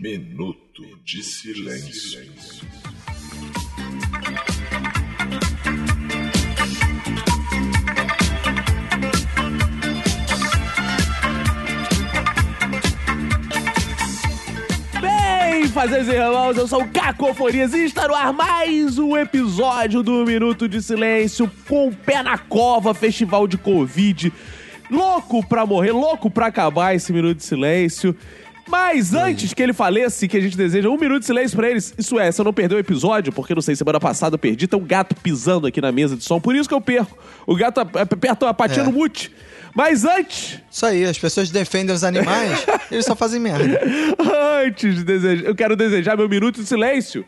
Minuto de silêncio. Bem, fazeres e irmãos, eu sou o Cacofonias e está no ar mais um episódio do Minuto de Silêncio com o pé na cova, festival de Covid. Louco pra morrer, louco pra acabar esse Minuto de Silêncio. Mas antes que ele faleça, que a gente deseja um minuto de silêncio pra eles, isso é, se eu não perder o episódio, porque não sei, semana passada eu perdi, tem um gato pisando aqui na mesa de som, por isso que eu perco. O gato ap- aperta a patinha É. no mute. Mas antes, Isso aí, as pessoas defendem os animais, eles só fazem merda. Antes de desejar, eu quero desejar meu minuto de silêncio.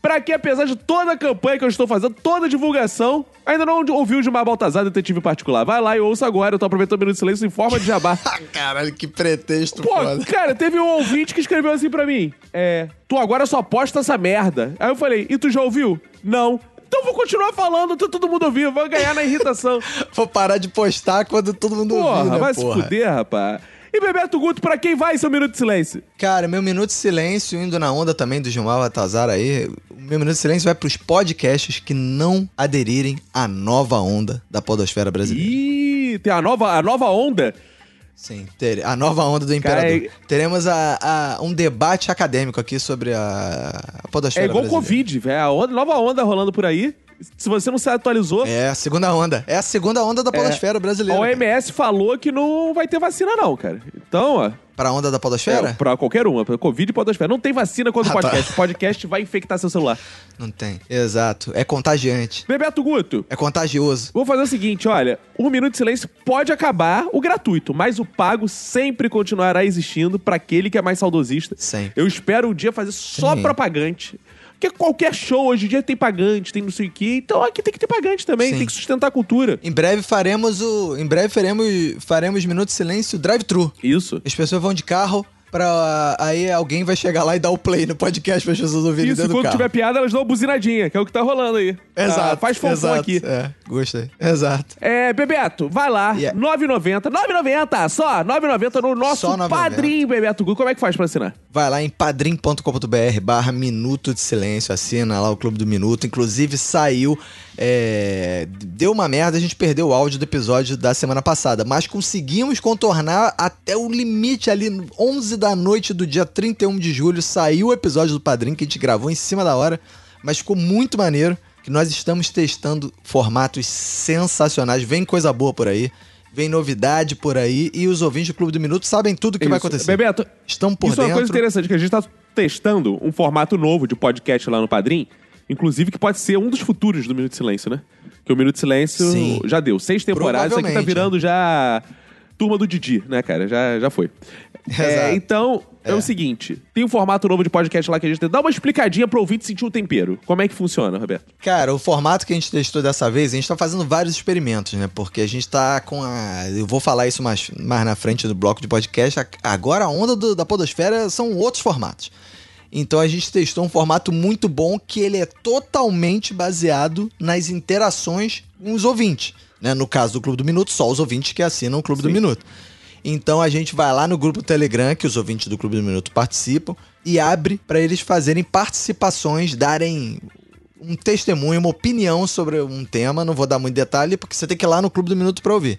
Pra que, apesar de toda a campanha que eu estou fazendo, toda a divulgação, ainda não ouviu de Mar Baltazar, detetive particular. Vai lá e ouça agora, eu tô aproveitando o minuto de silêncio em forma de jabá. Caralho, que pretexto Pô, foda. cara, teve um ouvinte que escreveu assim pra mim: É, tu agora só posta essa merda. Aí eu falei: E tu já ouviu? Não. Então eu vou continuar falando, até todo mundo ouvir, vou ganhar na irritação. Vou parar de postar quando todo mundo Porra, ouvir, né, vai porra? se fuder, rapaz. E Bebeto Guto, pra quem vai seu minuto de silêncio? Cara, meu minuto de silêncio, indo na onda também do Gilmar Batazar aí, meu minuto de silêncio vai pros podcasts que não aderirem à nova onda da podosfera brasileira. Ih, tem a nova, a nova onda. Sim, ter- a nova onda do imperador. Cara, é- Teremos a, a- um debate acadêmico aqui sobre a, a podosfera É igual brasileira. Covid, velho. A onda, nova onda rolando por aí. Se você não se atualizou, É a segunda onda. É a segunda onda da podosfera a brasileira. cara. OMS falou que não vai ter vacina, não, cara. Então, ó. Pra onda da podosfera? É, pra qualquer uma. Pra Covid e podosfera. Não tem vacina contra o Ah, tá. podcast. O podcast vai infectar seu celular. Não tem. Exato. É contagiante. Bebeto Guto, É contagioso. vou fazer o seguinte, olha. Um minuto de silêncio pode acabar o gratuito, mas o pago sempre continuará existindo pra aquele que é mais saudosista. Sempre. Eu espero um dia fazer só Sim. pra pagante. Porque qualquer show hoje em dia tem pagante, tem não sei o quê. Então aqui tem que ter pagante também, Sim. tem que sustentar a cultura. Em breve faremos o. Em breve faremos, faremos Minuto de Silêncio drive-thru. Isso. As pessoas vão de carro pra. Aí alguém vai chegar lá e dar o play no podcast para as pessoas ouvirem Isso, dentro do carro. tiver piada, elas dão uma buzinadinha, que é o que tá rolando aí. Exato. Ah, faz fofão aqui. É, gostei. Exato. É, Bebeto, vai lá. Yeah. 9,90. 9,90 só. 9,90 no nosso Só 9,90. padrinho, Bebeto Gu. Como é que faz pra assinar? Vai lá em padrim.com.br barra Minuto de Silêncio, assina lá o Clube do Minuto. Inclusive saiu, é, deu uma merda, a gente perdeu o áudio do episódio da semana passada, mas conseguimos contornar até o limite ali, 11 da noite do dia 31 de julho, saiu o episódio do Padrim que a gente gravou em cima da hora, mas ficou muito maneiro, que nós estamos testando formatos sensacionais, vem coisa boa por aí. Vem novidade por aí e os ouvintes do Clube do Minuto sabem tudo o que vai Isso. acontecer. Bebeto, Estão por isso é dentro. uma coisa interessante, que a gente tá testando um formato novo de podcast lá no Padrim, inclusive que pode ser um dos futuros do Minuto de Silêncio, né? Que o Minuto de Silêncio Sim. já deu. Seis temporadas, isso aqui tá virando já turma do Didi, né, cara? Já, já foi. É, então, é. É. o seguinte, tem um formato novo de podcast lá que a gente tem. Dá uma explicadinha pro ouvinte sentir o tempero. Como é que funciona, Roberto? Cara, o formato que a gente testou dessa vez, a gente tá fazendo vários experimentos, né? Porque a gente tá com a. Eu vou falar isso mais, mais na frente do bloco de podcast. Agora a onda do- da Podosfera são outros formatos. Então a gente testou um formato muito bom que ele é totalmente baseado nas interações com os ouvintes. Né? No caso do Clube do Minuto, só os ouvintes que assinam o Clube do Sim. Minuto. Então a gente vai lá no grupo Telegram, que os ouvintes do Clube do Minuto participam, e abre para eles fazerem participações, darem um testemunho, uma opinião sobre um tema. Não vou dar muito detalhe, porque você tem que ir lá no Clube do Minuto para ouvir.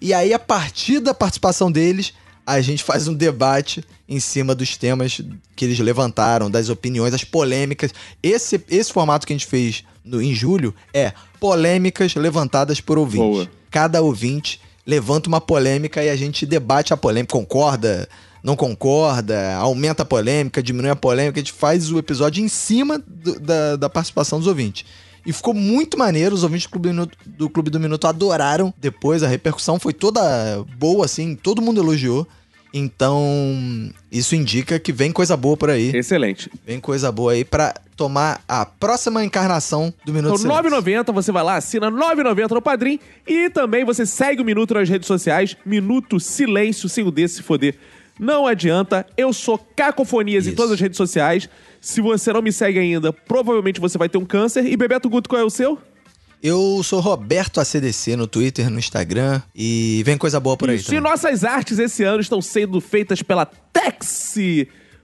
E aí, a partir da participação deles, a gente faz um debate em cima dos temas que eles levantaram, das opiniões, das polêmicas. Esse, esse formato que a gente fez no, em julho é polêmicas levantadas por ouvintes. Boa. Cada ouvinte levanta uma polêmica e a gente debate a polêmica, concorda, não concorda, aumenta a polêmica, diminui a polêmica, a gente faz o episódio em cima do- da, da participação dos ouvintes. E ficou muito maneiro, os ouvintes do Clube do, Minuto, do Clube do Minuto adoraram. Depois a repercussão foi toda boa, assim, todo mundo elogiou. Então, isso indica que vem coisa boa por aí. Excelente. Vem coisa boa aí pra tomar a próxima encarnação do Minuto Então, Silêncio. 9,90, você vai lá, assina 9,90 no Padrim e também você segue o Minuto nas redes sociais, Minuto Silêncio, sem o D se foder. Não adianta, eu sou Cacofonias em Isso. todas as redes sociais. Se você não me segue ainda, provavelmente você vai ter um câncer. E Bebeto Guto, qual é o seu? Eu sou Roberto ACDC no Twitter, no Instagram e vem coisa boa por aí. Isso. E nossas artes esse ano estão sendo feitas pela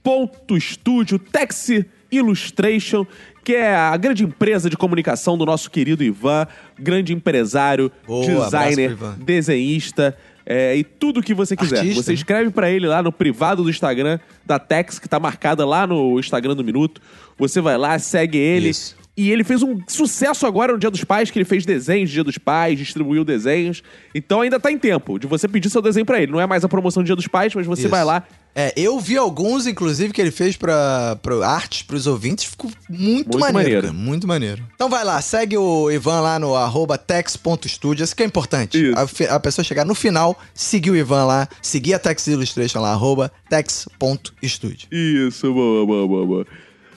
Texi.studio, Texi Illustration, que é a grande empresa de comunicação do nosso querido Ivan, grande empresário, Boa, designer, desenhista. é, e tudo que você quiser. Artista, você escreve pra ele lá no privado do Instagram da Tex, que tá marcada lá no Instagram do Minuto. Você vai lá, segue ele. Isso. E ele fez um sucesso agora no Dia dos Pais, que ele fez desenhos de Dia dos Pais, distribuiu desenhos. Então ainda tá em tempo de você pedir seu desenho pra ele. Não é mais a promoção do Dia dos Pais, mas você Isso. vai lá. É, eu vi alguns, inclusive, que ele fez pra, pra artes pros ouvintes. Ficou muito, Muito maneiro, maneiro. cara, Muito maneiro. Então vai lá, segue o Ivan lá no arroba tex.studio. Isso que é importante. A, a pessoa chegar no final, seguir o Ivan lá, seguir a Tex Illustration lá, arroba tex.studio. Isso, boa, boa, boa, boa.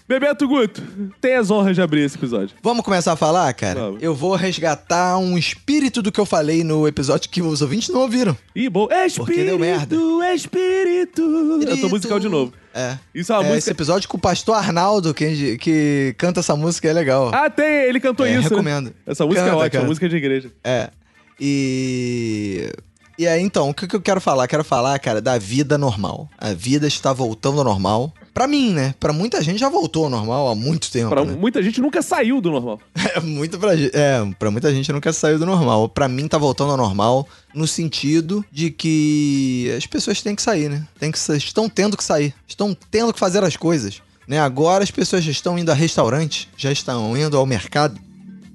Bebeto Guto, tem as honras de abrir esse episódio. Vamos começar a falar, cara? Vamos. Eu vou resgatar um espírito do que eu falei no episódio que os ouvintes não ouviram. Ih, bom. Espírito, Porque deu merda. Espírito. Eu tô musical de novo. É. Isso é uma É, Esse música... episódio com o pastor Arnaldo, que, que canta essa música, é legal. Ah, tem, ele cantou É, isso. né? recomendo. Essa música é Canta, ótima, cara. música de igreja. É. E. E aí, então, o que, que eu quero falar? Quero falar, cara, da vida normal. A vida está voltando ao normal. Pra mim, né? Pra muita gente já voltou ao normal há muito tempo. Pra né? muita gente nunca saiu do normal. É, muito pra, é, pra muita gente nunca saiu do normal. Pra mim tá voltando ao normal no sentido de que as pessoas têm que sair, né? Tem que, estão tendo que sair. Estão tendo que fazer as coisas. Né? Agora as pessoas já estão indo a restaurante, já estão indo ao mercado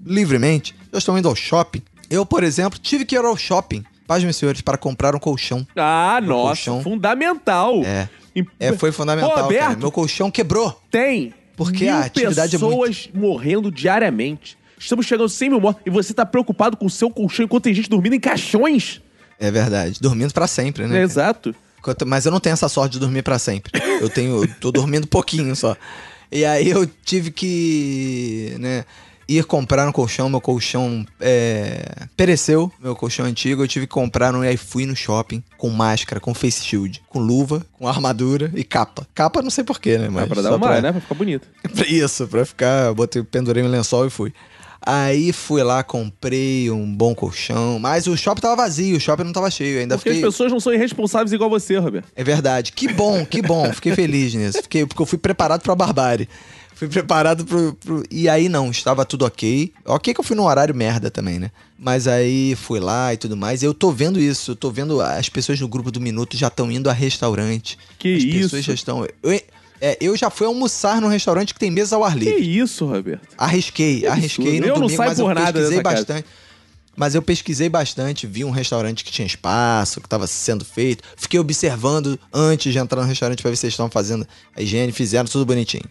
livremente, já estão indo ao shopping. Eu, por exemplo, tive que ir ao shopping, paz meus senhores, para comprar um colchão. Ah, nossa, colchão. fundamental. É. É, foi fundamental, cara. Roberto, Meu colchão quebrou. tem Porque mil a atividade é pessoas morrendo diariamente. Estamos chegando a 100 mil mortos. E você tá preocupado com o seu colchão enquanto tem gente dormindo em caixões? É verdade. Dormindo pra sempre, né? cara? Exato. Mas eu não tenho essa sorte de dormir pra sempre. Eu tenho, eu tô dormindo pouquinho só. E aí eu tive que, né, ir comprar um colchão. Meu colchão é, pereceu, meu colchão antigo. Eu tive que comprar um e aí fui no shopping com máscara, com face shield, com luva, com armadura e capa. Capa não sei porquê, né? Mas É pra dar uma, né? Pra ficar bonito. Isso, pra ficar, botei, pendurei um lençol e fui. Aí fui lá, comprei um bom colchão, mas o shopping tava vazio, o shopping não tava cheio, ainda Porque fiquei... as pessoas não são irresponsáveis igual você, Roberto. É verdade. Que bom, que bom. Fiquei feliz nisso. Fiquei, porque eu fui preparado pra barbárie. Fui preparado pro, pro- E aí não, estava tudo ok. Ok que eu fui num horário merda também, né? Mas aí fui lá e tudo mais. E eu tô vendo isso. Eu tô vendo as pessoas no grupo do Minuto já estão indo a restaurante. Que as isso? pessoas já estão. Eu, é, eu já fui almoçar num restaurante que tem mesa ao ar Que livre. isso, Roberto? Arrisquei, arrisquei no Eu não domingo, saio mas por eu nada pesquisei dessa casa. bastante. Mas eu pesquisei bastante, vi um restaurante que tinha espaço, que estava sendo feito. Fiquei observando antes de entrar no restaurante para ver se eles estavam fazendo a higiene, fizeram tudo bonitinho.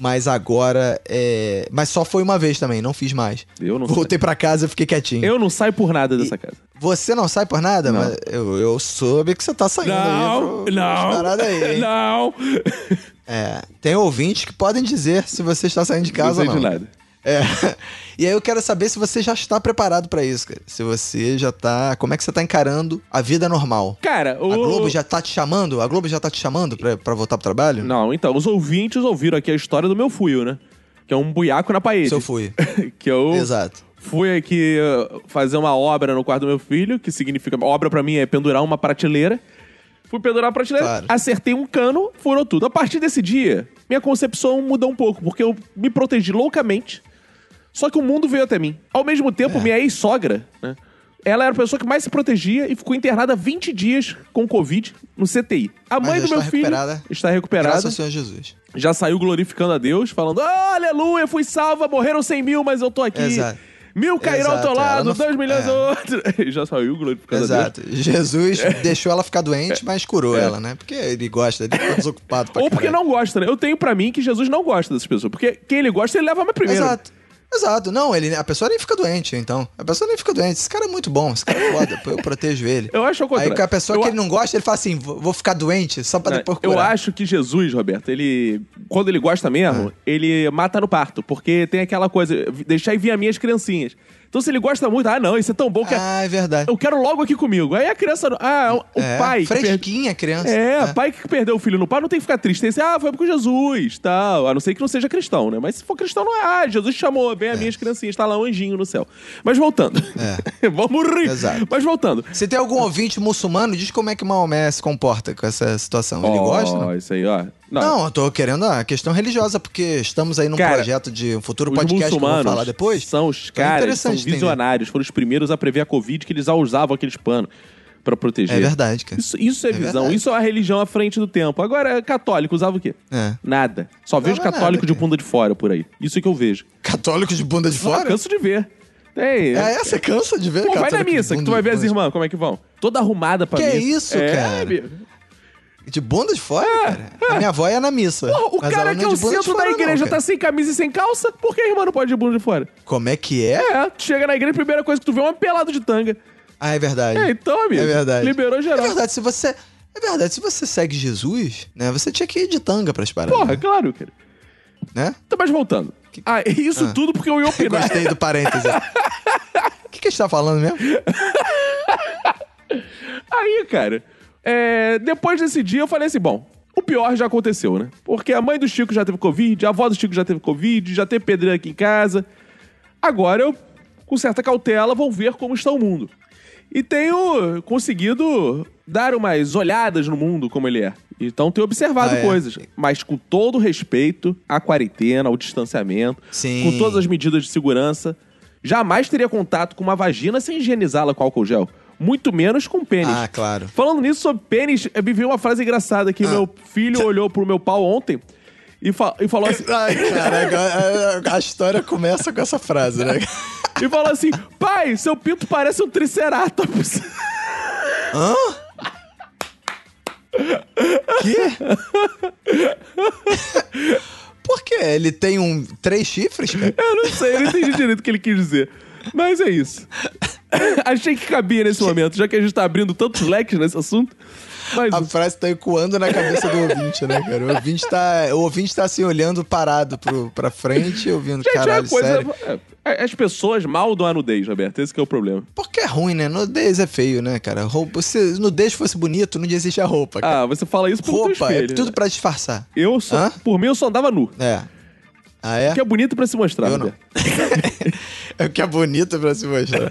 Mas agora, é... Mas só foi uma vez também, não fiz mais. Eu não Voltei pra casa e fiquei quietinho. Eu não saio por nada dessa casa. Você não sai por nada? Não. Mas eu, eu soube que você tá saindo. Não, pro- não, aí, não. É, tem ouvintes que podem dizer se você está saindo de casa não ou não. de nada. É. E aí eu quero saber se você já está preparado pra isso, cara. Se você já tá. Como é que você tá encarando a vida normal? Cara, o... A Globo já tá te chamando? A Globo já tá te chamando pra, pra voltar pro trabalho? Não, então, os ouvintes ouviram aqui a história do meu fuio, né? Que é um buiaco na parede. Eu fui. que eu Exato. fui aqui uh, fazer uma obra no quarto do meu filho, que significa... Obra pra mim é pendurar uma prateleira. Fui pendurar a prateleira, Claro. acertei um cano, furou tudo. A partir desse dia, minha concepção mudou um pouco, porque eu me protegi loucamente, só que o mundo veio até mim. Ao mesmo É. tempo, minha ex-sogra, né? Ela era a pessoa que mais se protegia e ficou internada 20 dias com Covid no CTI. A mãe do meu filho recuperada. está recuperada Graças ao Senhor Jesus. já saiu glorificando a Deus, falando: "Ah, aleluia, fui salva, morreram 100 mil, mas eu tô aqui. Exato. Mil cairão ao Exato, teu ela lado, não- 2 milhões é. ao outro. já saiu glorificando a Deus. Exato. Jesus deixou ela ficar doente, mas curou ela, né? Porque ele gosta, ele tá desocupado pra É. Ou porque caralho. não gosta, né? Eu tenho pra mim que Jesus não gosta dessas pessoas. Porque quem ele gosta, ele leva mais primeiro. Exato. Exato. Não, ele, a pessoa nem fica doente, então. A pessoa nem fica doente. Esse cara é muito bom, esse cara é foda, eu protejo ele. Eu acho Aí contrário. que a pessoa Eu que ele não gosta, ele fala assim, vou ficar doente só pra É, depois Eu curar. acho que Jesus, Roberto, ele. Quando ele gosta mesmo, ele mata no parto. Porque tem aquela coisa, deixar ir vir as minhas criancinhas. Então, se ele gosta muito, ah, não, isso é tão bom que Ah, é verdade. eu quero logo aqui comigo. Aí a criança, ah, o é, pai. per- Fresquinha a criança. É, pai que perdeu o filho no pai não tem que ficar triste. Tem que ah, foi com Jesus, tal. A não ser que não seja cristão, né? Mas se for cristão, não é. Ah, Jesus chamou, vem as minhas criancinhas, tá lá um anjinho no céu. Mas voltando. Vamos rir. É. Exato. Mas voltando. Se tem algum ouvinte muçulmano, diz como é que Maomé se comporta com essa situação. Ele Ó, gosta? Não? Isso aí, ó. Não, Não, eu tô querendo a questão religiosa, porque estamos aí num Cara, projeto de um futuro podcast que eu vou falar depois. são os é caras, são entender. visionários, foram os primeiros a prever a Covid que eles já usavam aqueles panos pra proteger. É verdade, cara. Isso, isso é, É visão, verdade. isso é a religião à frente do tempo. Agora, católico usava o quê? É. Nada. Só vejo Usava católico nada, de bunda de fora por aí. Isso que eu vejo. Católicos de bunda de Ah, fora? canso de ver. Tem. É, é, você cansa de ver Pô, vai na católico missa, que tu vai ver as irmãs, como é que vão. Toda arrumada pra Que missa. isso, é, cara? amigo. De bunda de fora, cara? A minha avó ia na missa. Porra, o cara que não é o centro da não, igreja cara. tá sem camisa e sem calça, por que a irmã não pode ir de bunda de fora? Como é que é? É, tu chega na igreja, a primeira coisa que tu vê é uma pelada de tanga. Ah, é verdade. É, então, amigo. É verdade. Liberou geral. É verdade, se você... É verdade, se você segue Jesus, né, você tinha que ir de tanga pras paradas, Porra, claro, cara. né? Então, mas voltando. Ah, isso Ah. tudo porque eu ia opinar. Gostei do parêntese. O que, que a gente tá falando mesmo? Aí, cara, é, depois desse dia eu falei assim, bom, o pior já aconteceu, né? Porque a mãe do Chico já teve Covid, a avó do Chico já teve Covid, já teve pedreira aqui em casa. Agora eu, com certa cautela, vou ver como está o mundo. E tenho conseguido dar umas olhadas no mundo como ele é. Então tenho observado Ah, é? coisas. Mas com todo o respeito à quarentena, ao distanciamento, Sim. com todas as medidas de segurança. Jamais teria contato com uma vagina sem higienizá-la com álcool gel. Muito menos com pênis. Ah, claro. Falando nisso sobre pênis, eu me vi uma frase engraçada que Ah. meu filho olhou pro meu pau ontem e, fa- e falou assim. Ai, caraca, a, a história começa com essa frase, né? e falou assim: pai, seu pinto parece um triceratops. Hã? Quê? Por quê? Ele tem um três chifres, cara? eu não sei, eu não entendi direito o que ele quis dizer. Mas é isso. Achei que cabia nesse momento, já que a gente tá abrindo tantos leques nesse assunto. Mas A frase tá ecoando na cabeça do ouvinte, né, cara? O ouvinte tá, o ouvinte tá assim, olhando parado pro, pra frente, ouvindo, gente, caralho, é coisa. sério. é, As pessoas maldam a nudez, Roberto. Esse que é o problema. Porque é ruim, né? Nudez é feio, né, cara? Roupa, se nudez fosse bonito, não existe a roupa, cara. Ah, você fala isso pelo teu roupa é espelho. tudo né? pra disfarçar. Eu só, Hã? por mim, eu só andava nu. É. Ah, é? Que é bonito pra se mostrar, Eu não. Roberto. é o que é bonito pra se mostrar.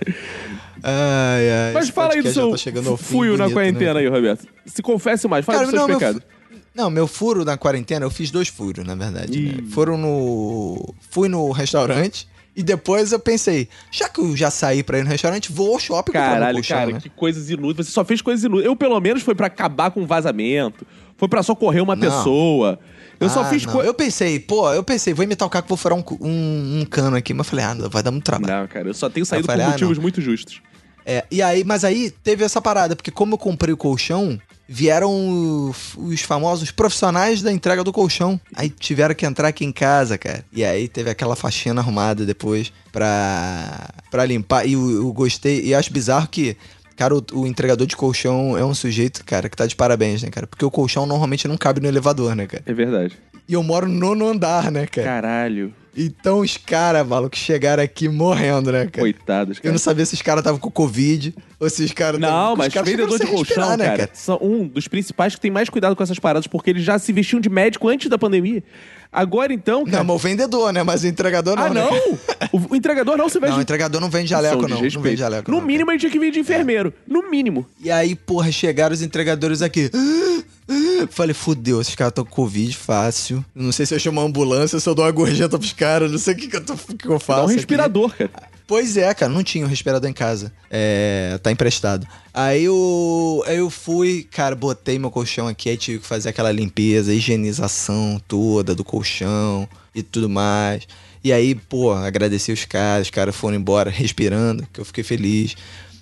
Ai, ai. Mas fala aí do seu tá fuio na bonito, quarentena né? aí, Roberto. Se confesse mais, fala Cara, dos seus não, meu, pecados. fu- não, meu furo na quarentena, eu fiz dois furos, na verdade. né? Foram no. Fui no restaurante e depois eu pensei, já que eu já saí pra ir no restaurante, vou ao shopping Caralho, colchão, cara, né? que coisas inúteis. Você só fez coisas inúteis. Eu, pelo menos, foi pra acabar com um vazamento. Foi pra socorrer uma Não. pessoa. Eu só Ah, fiz não. coisas. Eu pensei, pô, eu pensei, vou imitar o cara que vou furar um, um, um cano aqui. Mas eu falei, ah, não, vai dar muito trabalho. Não, cara, eu só tenho saído falei, por ah, motivos não. muito justos. É, e aí, mas aí teve essa parada, porque como eu comprei o colchão, vieram os- os famosos profissionais da entrega do colchão. Aí tiveram que entrar aqui em casa, cara. E aí teve aquela faxina arrumada depois pra, pra limpar. E eu, eu gostei, e acho bizarro que. Cara, o, o entregador de colchão é um sujeito, cara, que tá de parabéns, né, cara? Porque o colchão normalmente não cabe no elevador, né, cara? É verdade. E eu moro no nono andar, né, cara? Caralho. Então os caras, maluco, chegaram aqui morrendo, né, cara? Coitados, Eu cara. não sabia se os caras estavam com Covid ou se os caras tavam- Não, os mas caras vendedor de colchão, respirar, né, cara, são um dos principais que tem mais cuidado com essas paradas, porque eles já se vestiam de médico antes da pandemia. Agora então, cara. Não, mas o vendedor, né? Mas o entregador não. ah, né, não? cara? O, entregador não se veste Não, o entregador não vende jaleco, não. Não vende jaleco. No não, mínimo, a gente tinha que vir de enfermeiro. No mínimo. E aí, porra, chegaram os entregadores aqui. Falei, fudeu, esses caras estão com Covid fácil. Não sei se eu chamo uma ambulância, se eu dou uma gorjeta pros caras, não sei o que, que, eu, tô, que eu faço. Dá um aqui. respirador, cara. Pois é, cara, não tinha um respirador em casa. É, tá emprestado. Aí eu, eu fui, cara, botei meu colchão aqui, aí tive que fazer aquela limpeza, higienização toda do colchão e tudo mais. E aí, pô, agradeci os caras, os caras foram embora respirando, que eu fiquei feliz.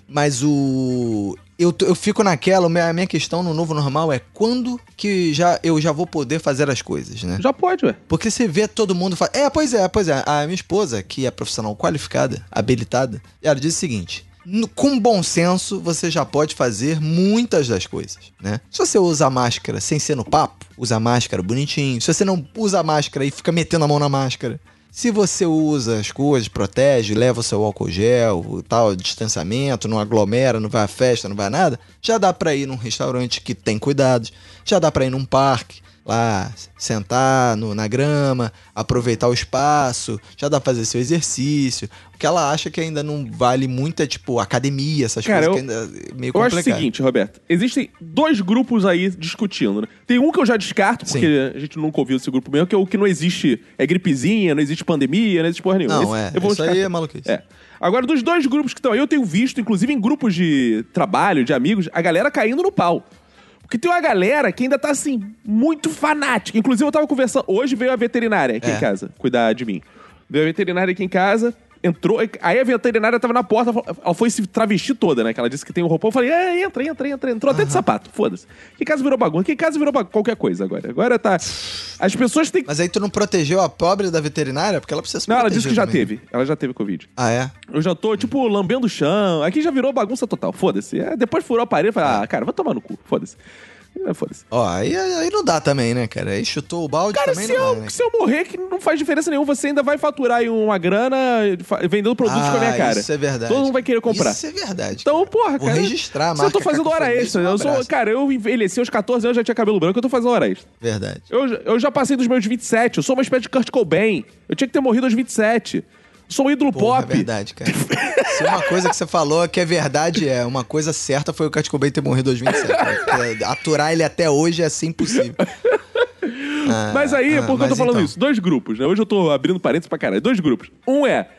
Mas o. Eu, eu fico naquela, a minha- questão no novo normal é quando que já, eu já vou poder fazer as coisas, né? Já pode, ué. Porque você vê todo mundo fa... É, pois é, pois é. A minha esposa, que é profissional qualificada, habilitada, ela diz o seguinte: "No- com bom senso, você já pode fazer muitas das coisas, né? Se você usa máscara sem ser no papo, usa máscara bonitinho. Se você não usa máscara e fica metendo a mão na máscara, Se você usa as coisas, protege, leva o seu álcool gel, tal, distanciamento, não aglomera, não vai à festa, não vai a nada, já dá pra ir num restaurante que tem cuidados, já dá pra ir num parque, lá sentar no- na grama, aproveitar o espaço, já dá pra fazer seu exercício. O que ela acha que ainda não vale muito é tipo academia, essas Cara, coisas eu- que ainda é meio Eu acho complicado. o seguinte, Roberto. Existem dois grupos aí discutindo, né? Tem um que eu já descarto, porque a gente nunca ouviu esse grupo mesmo, que é o que não existe. É gripezinha, não existe pandemia, não existe porra nenhuma. Não, Esse é. eu vou Isso aí descartar. é maluquice. É. Agora, dos dois grupos que estão aí, eu tenho visto, inclusive em grupos de trabalho, de amigos, a galera caindo no pau. Porque tem uma galera que ainda tá, assim, muito fanática. Inclusive, eu tava conversando. Hoje veio a veterinária aqui É. em casa cuidar de mim. Veio a veterinária aqui em casa, entrou. Aí a veterinária tava na porta, ela foi se travestir toda, né? Que ela disse que tem um roupão. Eu falei, é, entra, entra, entra. Entrou até de sapato, foda-se. Aqui em casa virou bagunça. Aqui em casa virou bagunça. qualquer coisa agora. Agora tá. As pessoas têm que. Mas aí tu não protegeu a pobre da veterinária? Porque ela precisa se Não, ela disse que já também. teve. Ela já teve Covid. Ah, é? Eu já tô, tipo, lambendo o chão. Aqui já virou bagunça total. Foda-se. É, depois furou o aparelho e falei, ah, cara, vai tomar no cu. Foda-se. É, Foda-se. Ó, aí, aí não dá também, né, cara? Aí chutou o balde Cara, também se não eu, dá, né? se eu morrer, que não faz diferença nenhuma. Você ainda vai faturar aí uma grana fa- vendendo produtos com a minha Ah, cara. Isso é verdade. Todo mundo vai querer comprar. Isso é verdade. Então, porra, Vou cara. registrar a Se eu tô marca fazendo hora extra. um Eu sou, abraço. cara, eu envelheci aos 14 anos, já tinha cabelo branco, eu tô fazendo hora extra. Verdade. Eu, já- eu já passei dos meus 27, eu sou uma espécie de Kurt Cobain. Eu tinha que ter morrido aos 27. Sou um ídolo Porra, pop. é verdade, cara. Se uma coisa que você falou que é verdade é, uma coisa certa foi o Kurt Cobain ter morrido em 2007. né? Aturar ele até hoje é assim impossível. Ah, Mas aí, ah, por que eu tô falando então. isso? Dois grupos, né? Hoje eu tô abrindo parênteses pra caralho. Dois grupos. Um é.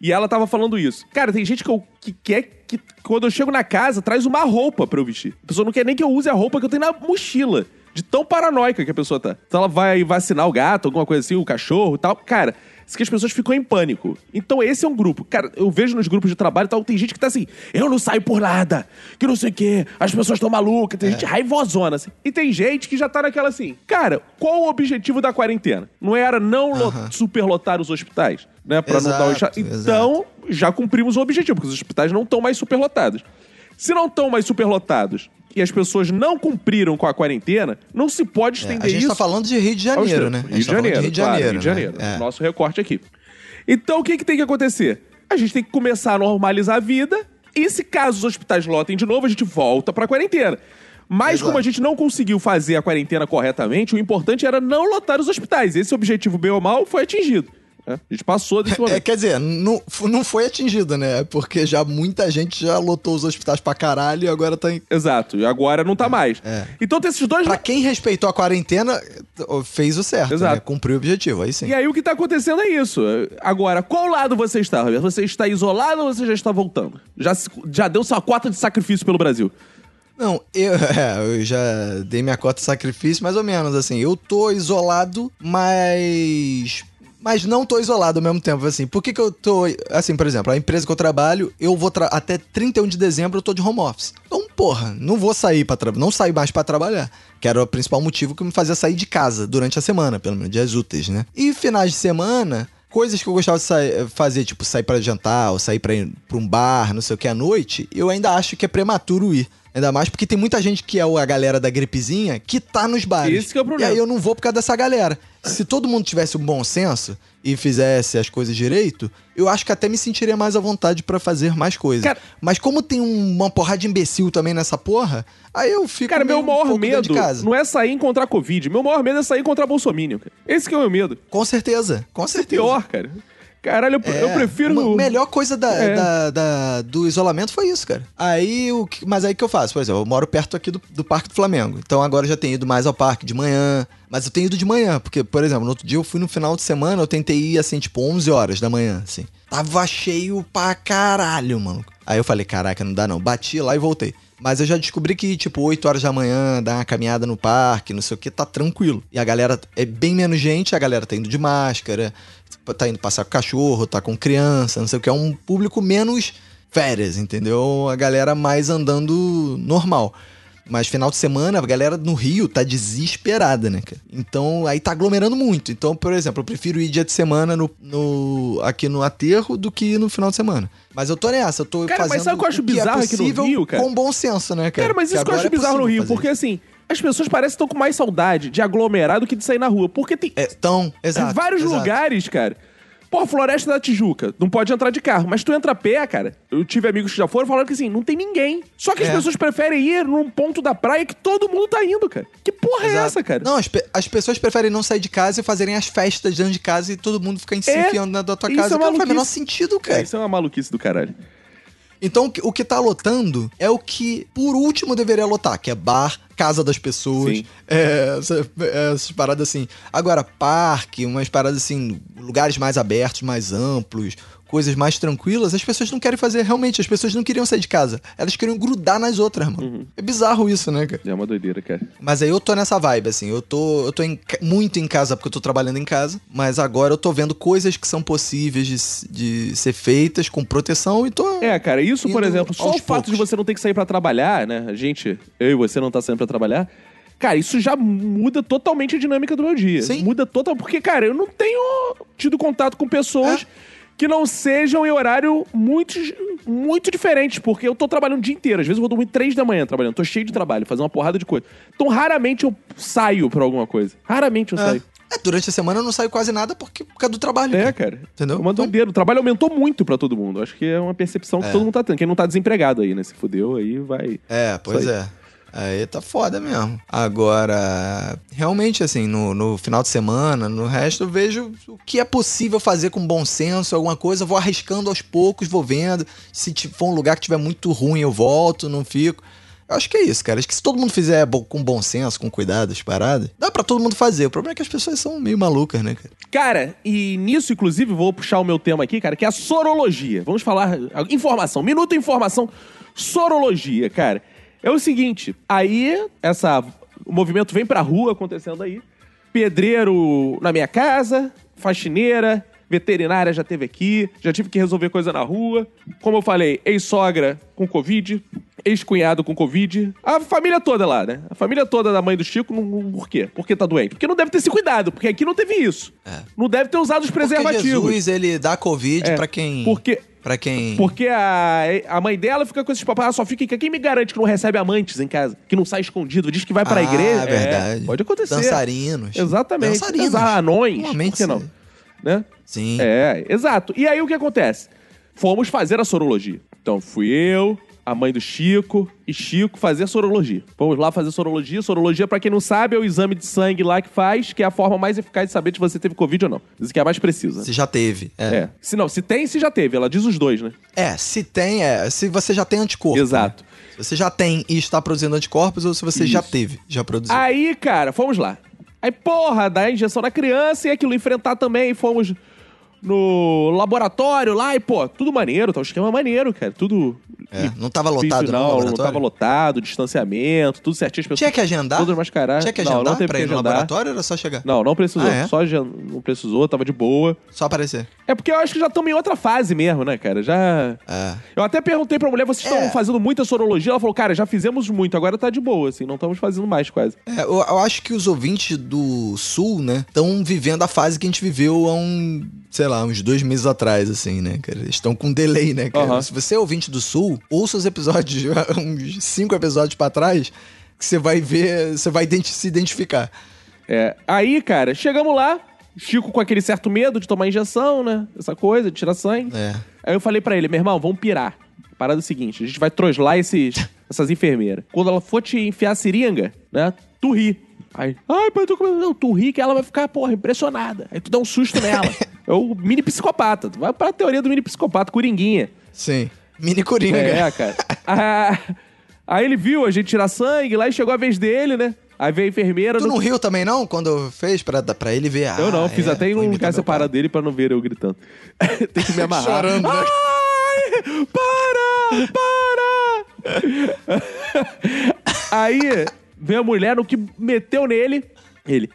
E ela tava falando isso. Cara, tem gente que, eu, que quer que quando eu chego na casa, traz uma roupa pra eu vestir. A pessoa não quer nem que eu use a roupa que eu tenho na mochila. De tão paranoica que a pessoa tá. Então ela vai vacinar o gato, alguma coisa assim, o cachorro e tal. Cara, que as pessoas ficam em pânico. Então esse é um grupo. Cara, eu vejo nos grupos de trabalho e tal, tem gente que tá assim, eu não saio por nada, que não sei o quê, as pessoas estão malucas, tem gente raivosona, assim. E tem gente que já tá naquela assim, cara, qual o objetivo da quarentena? Não era não lo- superlotar os hospitais, né? Pra não dar o Exato, Então, já cumprimos o objetivo, porque os hospitais não estão mais superlotados. Se não estão mais superlotados e as pessoas não cumpriram com a quarentena, não se pode É, estender a gente isso tá falando de Rio de Janeiro, né? Rio de tá Janeiro, Rio de claro, Janeiro. Rio de Janeiro. né? É. Nosso recorte aqui. Então, o que, que tem que acontecer? A gente tem que começar a normalizar a vida e se caso os hospitais lotem de novo, a gente volta pra quarentena. Mas Exato. como a gente não conseguiu fazer a quarentena corretamente, o importante era não lotar os hospitais. Esse objetivo, bem ou mal, foi atingido. Né? A gente passou desse É, momento. quer dizer, não, não foi atingido, né? Porque já muita gente já lotou os hospitais pra caralho e agora tá em... Exato. E agora não tá mais. É. Então tem esses dois... Pra quem respeitou a quarentena, fez o certo, Exato. né? Cumpriu o objetivo, aí sim. E aí o que tá acontecendo é isso. Agora, qual lado você está, Roberto? Você está isolado ou você já está voltando? Já, já deu sua cota de sacrifício pelo Brasil? Não, eu, é, eu já dei minha cota de sacrifício, mais ou menos, assim. Eu tô isolado, mas. Mas não tô isolado ao mesmo tempo, assim. Por que, que eu tô. Assim, por exemplo, a empresa que eu trabalho, eu vou. Tra até 31 de dezembro eu tô de home office. Então, porra, não vou sair para. Não saio mais pra trabalhar. Que era o principal motivo que me fazia sair de casa durante a semana, pelo menos, dias úteis, né? E finais de semana. Coisas que eu gostava de fazer, tipo sair pra jantar ou sair pra um bar, não sei o que, à noite, eu ainda acho que é prematuro ir. Ainda mais porque tem muita gente que é a galera da gripezinha que tá nos bares. Esse que é o problema. E aí eu não vou por causa dessa galera. Se todo mundo tivesse um bom senso e fizesse as coisas direito, eu acho que até me sentiria mais à vontade pra fazer mais coisas. Cara- Mas como tem um- uma porrada de imbecil também nessa porra, aí eu fico Cara, meu meio um maior dentro medo não é sair encontrar Covid. Meu maior medo é sair encontrar Bolsonaro. Esse que é o meu medo. Com certeza, com Isso é certeza. pior, cara. Caralho, eu, É, eu prefiro... A melhor coisa da, É. da- da- do isolamento foi isso, cara. Aí, o que- mas aí o que eu faço? Por exemplo, eu moro perto aqui do, do Parque do Flamengo. Então agora eu já tenho ido mais ao parque de manhã. Mas eu tenho ido de manhã, porque, por exemplo, no outro dia eu fui no final de semana, eu tentei ir assim, tipo, 11 horas da manhã, assim. Tava cheio pra caralho, mano. Aí eu falei, caraca, não dá não. Bati lá e voltei. Mas eu já descobri que, tipo, 8 horas da manhã, dar uma caminhada no parque, não sei o que, tá tranquilo. E a galera é bem menos gente, a galera tá indo de máscara, tá indo passar com cachorro, tá com criança, não sei o que. É um público menos férias, entendeu? A galera mais andando normal. Mas final de semana, a galera no Rio tá desesperada, né, cara? Então, aí tá aglomerando muito. Então, por exemplo, eu prefiro ir dia de semana no, no- aqui no aterro do que ir no final de semana. Mas eu tô nessa, eu tô Cara, mas fazendo sabe o que eu acho que bizarro é aqui no possível Rio, cara? com bom senso, né, cara? Cara, mas isso que eu agora acho é bizarro no possível Rio, fazer porque assim, as pessoas parecem que estão com mais saudade de aglomerar do que de sair na rua. Porque tem É, tão, exato. vários exato. lugares, cara. Porra, Floresta da Tijuca, não pode entrar de carro. Mas tu entra a pé, cara. Eu tive amigos que já foram falando que assim, não tem ninguém. Só que as É. pessoas preferem ir num ponto da praia que todo mundo tá indo, cara. Que porra é Exato. essa, cara? Não, as, pe- as pessoas preferem não sair de casa e fazerem as festas dentro de casa e todo mundo ficar se É, enfiando na da tua isso casa. é Cara, não faz o menor sentido, É, cara. isso é uma maluquice do caralho. Então, o que- o que tá lotando é o que, por último, deveria lotar, que é bar, casa das pessoas, é, essa- é, essas paradas assim. Agora, parque, umas paradas assim, lugares mais abertos, mais amplos, coisas mais tranquilas, as pessoas não querem fazer. Realmente, as pessoas não queriam sair de casa. Elas queriam grudar nas outras, mano. Uhum. É bizarro isso, né, cara? É uma doideira, cara. Mas aí eu tô nessa vibe, assim. Eu tô, eu tô em muito em casa porque eu tô trabalhando em casa. Mas agora eu tô vendo coisas que são possíveis de, de ser feitas com proteção e tô. É, cara, isso, por exemplo, só o fato de poucos. você não ter que sair pra trabalhar, né? A gente, eu e você não tá saindo pra trabalhar. Cara, isso já muda totalmente a dinâmica do meu dia. Sim. Muda total. Porque, cara, eu não tenho tido contato com pessoas É. que não sejam em horário muito, muito diferente. Porque eu tô trabalhando o dia inteiro. Às vezes eu vou dormir três da manhã trabalhando. Tô cheio de trabalho, fazendo uma porrada de coisa. Então, raramente eu saio pra alguma coisa. Raramente eu É. saio. É, durante a semana eu não saio quase nada porque, por causa do trabalho. É, cara. Entendeu? É uma doideira. O trabalho aumentou muito pra todo mundo. Acho que é uma percepção que É. todo mundo tá tendo. Quem não tá desempregado aí, né? Se fudeu, aí vai. É, pois é. Aí tá foda mesmo. Agora, realmente, assim, no, no final de semana, no resto, eu vejo o que é possível fazer com bom senso, alguma coisa. Vou arriscando aos poucos, vou vendo. Se for um lugar que tiver muito ruim, eu volto, não fico. Eu acho que é isso, cara. Acho que se todo mundo fizer com bom senso, com cuidado, as paradas, dá pra todo mundo fazer. O problema é que as pessoas são meio malucas, né, cara? Cara, e nisso, inclusive, vou puxar o meu tema aqui, cara, que é a sorologia. Vamos falar. Informação. Minuto informação. Sorologia, cara. É o seguinte, aí, essa. O movimento vem pra rua acontecendo aí. Pedreiro na minha casa, faxineira, veterinária já teve aqui, já tive que resolver coisa na rua. Como eu falei, ex-sogra com Covid, ex-cunhado com Covid. A família toda lá, né? A família toda da mãe do Chico, não- por quê? Porque tá doente. Porque não deve ter se cuidado, porque aqui não teve isso. Não deve ter usado os Porque preservativos. Jesus, ele dá Covid É, pra quem... Porque, Pra quem... porque a, a mãe dela fica com esses ah, só fica em casa. Quem me garante que não recebe amantes em casa? Que não sai escondido, diz que vai pra ah, igreja? É, verdade. pode acontecer. Dançarinos. Exatamente. Dançarinos. Anões. Normalmente por que não? Né? Sim. É, exato. E aí o que acontece? Fomos fazer a sorologia. Então fui eu, a mãe do Chico e Chico fazer sorologia. Vamos lá fazer sorologia. Sorologia, pra quem não sabe, é o exame de sangue lá que faz, que é a forma mais eficaz de saber se você teve Covid ou não. Diz que é a mais precisa. Se já teve. É. É. Se não, se tem, se já teve. Ela diz os dois, né? É, se tem, é. Se você já tem anticorpo. Exato. né? Se você já tem e está produzindo anticorpos, ou se você já Isso. teve, já produziu. Aí, cara, fomos lá. Aí, porra, dá a injeção na criança e aquilo enfrentar também. Fomos no laboratório lá e, pô, tudo maneiro, tá um esquema maneiro, cara. Tudo. É, não tava lotado no não, não laboratório? tava lotado, distanciamento, tudo certinho. As pessoas Tinha que agendar? Todas mascaradas. Tinha que não, agendar não teve pra que ir no agendar. laboratório ou era só chegar? Não, não precisou. Ah, é? Só não precisou, tava de boa. Só aparecer. É porque eu acho que já estamos em outra fase mesmo, né, cara? Já. É. Eu até perguntei pra mulher, vocês estão É. fazendo muita sorologia? Ela falou, cara, já fizemos muito, agora tá de boa, assim, não estamos fazendo mais quase. É, eu, eu acho que os ouvintes do Sul, né, estão vivendo a fase que a gente viveu há um, sei lá, uns dois meses atrás, assim, né, cara? Eles estão com delay, né, cara? Aham. Se você é ouvinte do Sul, ouça os episódios, uns cinco episódios pra trás, que você vai ver, você vai se identificar. É, aí, cara, chegamos lá, Chico com aquele certo medo de tomar injeção, né? Essa coisa, de tirar sangue. É. Aí eu falei pra ele, meu irmão, vamos pirar. Parada é o seguinte, a gente vai troslar esses, essas enfermeiras. Quando ela for te enfiar a seringa, né, tu ri. Aí, ai, pai, eu tô com medo. Não, tu ri que ela vai ficar, porra, impressionada. Aí tu dá um susto nela. é o mini psicopata. Tu vai pra teoria do mini psicopata, coringuinha. Sim. Mini Coringa. É, cara. Ah, aí ele viu a gente tirar sangue lá e chegou a vez dele, né? Aí veio a enfermeira. Tu não riu também, não? Quando fez pra, pra ele ver? Eu não, Ah, fiz é, até em um lugar separado pai. dele pra não ver eu gritando. Tem que me amarrar. Chorando, né? Ai, para! Para! Aí veio a mulher no que meteu nele. Ele.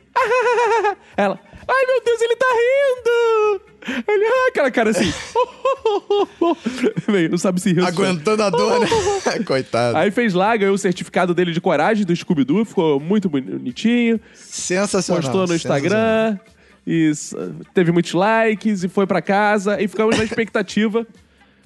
Ela. Ai, meu Deus, ele tá rindo! Ele, ah, aquela cara assim. Veio, não sabe se riu. Aguentando a dor, né? Coitado. Aí fez lá, ganhou o certificado dele de coragem do Scooby-Doo, ficou muito bonitinho. Sensacional. Postou no. Instagram, e teve muitos likes, e foi pra casa, e ficamos na expectativa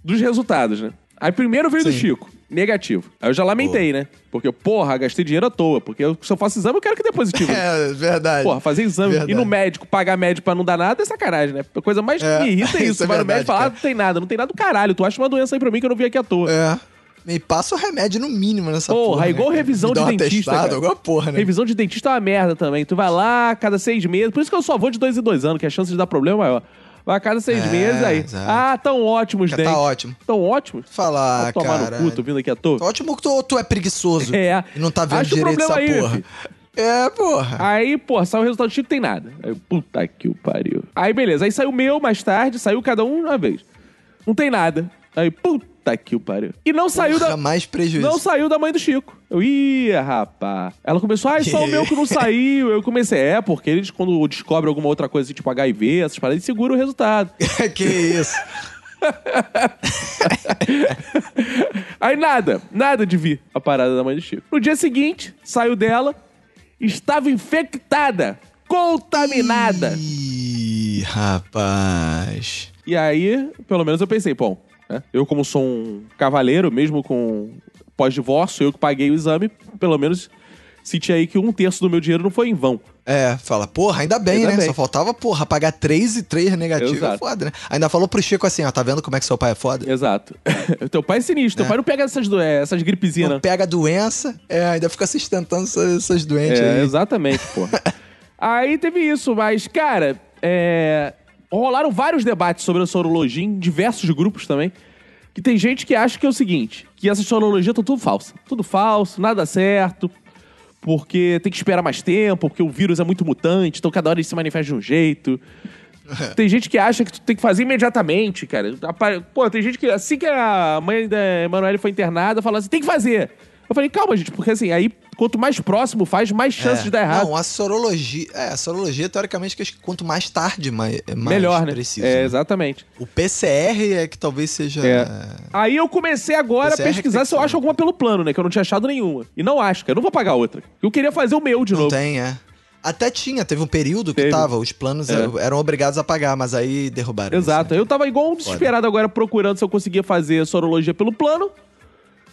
dos resultados, né? Aí primeiro veio do Sim. Chico. Negativo. Aí eu já lamentei, né? Porque, porra, gastei dinheiro à toa. Porque eu- se eu faço exame, eu quero que dê positivo. É, verdade. Porra, fazer exame Verdade. e no médico, pagar médico pra não dar nada é sacanagem, né? A coisa mais que É, me irrita é isso. isso é Você vai no médico e fala, ah, não tem nada, não tem nada do caralho. Tu acha uma doença aí pra mim que eu não vi aqui à toa. É. Me passa o remédio no mínimo nessa porra. Porra, é igual né? revisão de dentista. atestado, alguma porra, né? Revisão de dentista é uma merda também. Tu vai lá cada seis meses. Por isso que eu só vou de dois em dois anos, que a chance de dar problema é maior. Vai a cada seis É, meses aí. exato. Ah, tão ótimos os Tá ótimo. Tão ótimos? Falar, cara. no cu, tô vindo aqui à toa. Ótimo que tu, tu é preguiçoso. É. E não tá vendo Acho o direito essa aí, meu porra. É, porra. Aí, pô, saiu o resultado do Chico, tem nada. Aí, puta que o pariu. Aí, beleza. Aí saiu o meu mais tarde, saiu cada um uma vez. Não tem nada. Aí, puta que o pariu. E não saiu da. Porra, mais prejuízo. Não saiu da mãe do Chico. Eu, ih, rapaz. Ela começou, ah, é só o meu que não saiu. Eu comecei, é, porque eles, quando descobrem alguma outra coisa, tipo HIV, essas paradas, eles seguram o resultado. que isso. Aí nada, nada de vir a parada da mãe do Chico. No dia seguinte, saiu dela, estava infectada, contaminada. Ih, rapaz. E aí, pelo menos eu pensei, bom, né, eu como sou um cavaleiro, mesmo com pós-divórcio, eu que paguei o exame, pelo menos senti aí que um terço do meu dinheiro não foi em vão. É, fala, porra, ainda bem, Ainda né? bem. Só faltava, porra, pagar 3 e 3 negativo. É Exato. foda, né? Ainda falou pro Chico assim, ó, tá vendo como é que seu pai é foda? Exato. teu pai é sinistro, teu pai não pega essas, do- é, essas gripezinhas, Não não. pega doença, é, ainda fica sustentando essas, essas doentes É, aí. exatamente, pô. aí teve isso, mas, cara, é, rolaram vários debates sobre a sorologia em diversos grupos também. Que tem gente que acha que é o seguinte: que essas sorologias estão tudo falsa. Tudo falso, nada certo. Porque tem que esperar mais tempo, porque o vírus é muito mutante, então cada hora ele se manifesta de um jeito. Tem gente que acha que tu tem que fazer imediatamente, cara. Pô, tem gente que, assim que a mãe da Emanuele foi internada, fala assim: tem que fazer. Eu falei, calma, gente, porque assim, aí quanto mais próximo faz, mais chance É. de dar errado. Não, a sorologia. É, a sorologia, teoricamente, que acho que quanto mais tarde, mais, mais Melhor, né? preciso. é, né? exatamente. O PCR é que talvez seja. É. Aí eu comecei agora a PCR que tem pesquisar que se eu acho alguma pelo plano, né? Que eu não tinha achado nenhuma. E não acho, cara. Eu não vou pagar outra. Eu queria fazer o meu de Não novo. tem, é. Até tinha, teve um período que Teve. tava, os planos É. eram obrigados a pagar, mas aí derrubaram. Exato. isso, né? Eu tava igual um desesperado agora procurando se eu conseguia fazer sorologia pelo plano.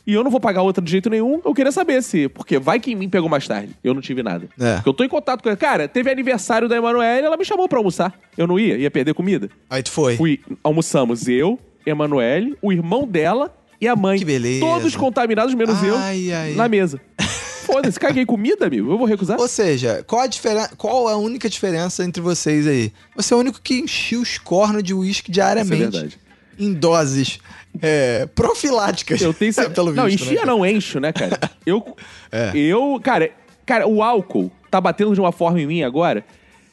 E eu não vou pagar outra de jeito nenhum. Eu queria saber se. Porque vai que em mim pegou mais tarde. Eu não tive nada. É. Porque eu tô em contato com ela. Cara, teve aniversário da Emanuele, ela me chamou pra almoçar. Eu não ia, ia perder comida. Aí tu foi. Fui, almoçamos eu, Emanuele, o irmão dela e a mãe. Que beleza. Todos contaminados, menos eu, Ai, ai. na mesa. Foda-se, caguei comida, amigo. Eu vou recusar? Ou seja, qual a, diferen... qual a única diferença entre vocês aí? Você é o único que enchia os cornos de uísque diariamente. Isso é verdade. Em doses é, profiláticas. Eu tenho certeza. Pelo não, visto, enchia né? não, encho, né, cara? Eu. É. Eu. Cara, cara, o álcool tá batendo de uma forma em mim agora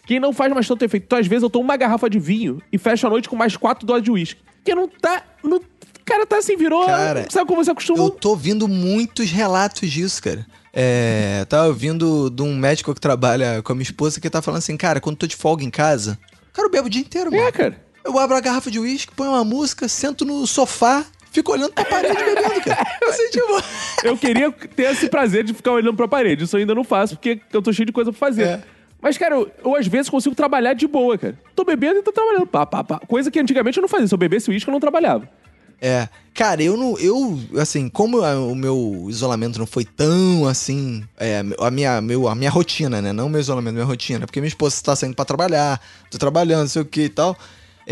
que não faz mais tanto efeito. Então, às vezes, eu tomo uma garrafa de vinho e fecho a noite com mais quatro doses de uísque. Que não tá. Não, cara, tá assim, virou. Cara, sabe como você acostuma? Eu tô ouvindo muitos relatos disso, cara. É, tava ouvindo de um médico que trabalha com a minha esposa que tá falando assim, cara, quando tô de folga em casa, cara, eu bebo o dia inteiro, É, mano. cara. Eu abro a garrafa de uísque, ponho uma música, sento no sofá, fico olhando pra parede bebendo, cara. Assim, tipo... Eu queria ter esse prazer de ficar olhando pra parede. Isso eu ainda não faço, porque eu tô cheio de coisa pra fazer. É. Mas, cara, eu, eu, às vezes consigo trabalhar de boa, cara. Tô bebendo e tô trabalhando. Pá, pá, pá. Coisa que antigamente eu não fazia. Se eu bebesse uísque, eu não trabalhava. É, cara, eu não, eu, assim, como a- o meu isolamento não foi tão, assim, é, a minha, meu, a minha rotina, né, não o meu isolamento, minha rotina, porque minha esposa tá saindo pra trabalhar, tô trabalhando, não sei o que e tal,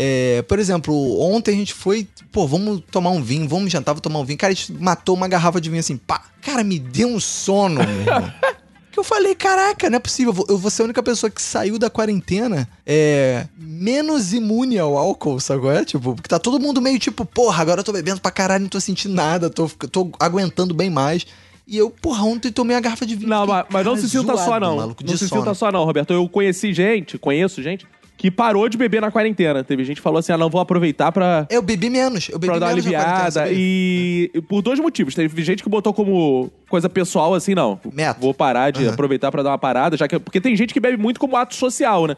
é, por exemplo, ontem a gente foi, pô, vamos tomar um vinho, vamos jantar, vou tomar um vinho, cara, a gente matou uma garrafa de vinho assim, pá, cara, me deu um sono, meu eu falei, caraca, não é possível. eu vou- ser a única pessoa que saiu da quarentena é, menos imune ao álcool, sabe é? Tipo, porque tá todo mundo meio tipo, porra, agora eu tô bebendo pra caralho, não tô sentindo nada, tô, tô aguentando bem mais. E eu, porra, ontem tomei uma garrafa de vinho. Não, fiquei, mas, mas não se sinta só, não. Maluco, não se sinta só, não, Roberto. Eu conheci gente, conheço gente, que parou de beber na quarentena. Teve gente que falou assim: ah, não, vou aproveitar pra, Eu bebi menos, eu bebi pra dar uma menos aliviada. E, por dois motivos. Teve gente que botou como coisa pessoal, assim, não. Meta. Vou parar de Aham. aproveitar pra dar uma parada, já que. Porque tem gente que bebe muito como ato social, né?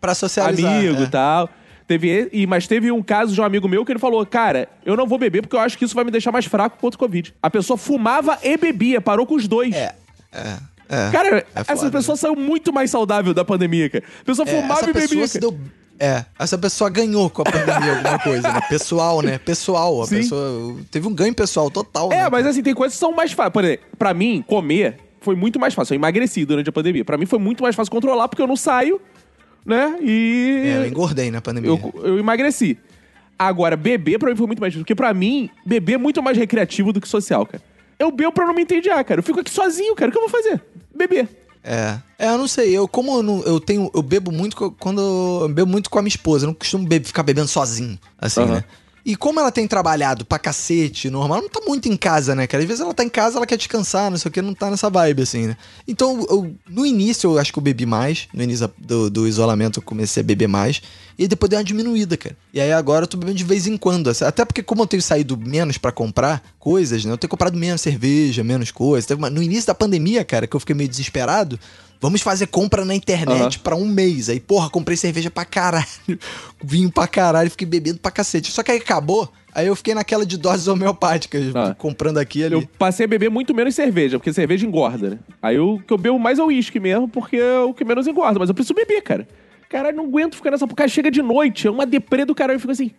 Pra socializar. Amigo é. e tal. Teve, e, mas teve um caso de um amigo meu que ele falou: Cara, eu não vou beber porque eu acho que isso vai me deixar mais fraco contra o Covid. A pessoa fumava e bebia, parou com os dois. É, é, é. Cara, É essa foda, pessoa saiu muito mais saudável da pandemia, cara. A pessoa É, fumava essa e bebia. deu, É, essa pessoa ganhou com a pandemia alguma coisa, né? Pessoal, né? Pessoal. A Sim. pessoa teve um ganho pessoal total. É, né, mas cara? assim, tem coisas que são mais fáceis. Por exemplo, pra mim, comer foi muito mais fácil. Eu emagreci durante a pandemia. Pra mim foi muito mais fácil controlar porque eu não saio, né? E. É, eu engordei na pandemia. eu, eu emagreci. Agora, beber pra mim foi muito mais difícil. Porque pra mim, beber é muito mais recreativo do que social, cara. Eu bebo pra não me entediar, cara. Eu fico aqui sozinho, cara. O que eu vou fazer? Beber. É. É, eu não sei. Eu, como eu, não- eu tenho. Eu bebo muito quando. Eu bebo muito com a minha esposa. Eu não costumo be- ficar bebendo sozinho. Assim, Aham. né? E como ela tem trabalhado pra cacete, normal, ela não tá muito em casa, né, cara? Às vezes ela tá em casa, ela quer descansar, não sei o que, não tá nessa vibe, assim, né? Então, eu- no início eu acho que eu bebi mais. No início do, do isolamento eu comecei a beber mais. E depois deu uma diminuída, cara. E aí agora eu tô bebendo de vez em quando. assim, Até porque, como eu tenho saído menos pra comprar coisas, né? Eu tenho comprado menos cerveja, menos coisa. Teve uma- No início da pandemia, cara, que eu fiquei meio desesperado. Vamos fazer compra na internet Aham. pra um mês. Aí, porra, comprei cerveja pra caralho. Vinho pra caralho, fiquei bebendo pra cacete. Só que aí acabou. Aí eu fiquei naquela de doses homeopáticas, Ah. comprando aqui ali. Eu passei a beber muito menos cerveja, porque cerveja engorda, né? Aí o que eu bebo mais é o uísque mesmo, porque é o que menos engorda. Mas eu preciso beber, cara. Caralho, não aguento ficar nessa... Porque chega de noite, é uma deprê do caralho. Eu fico assim...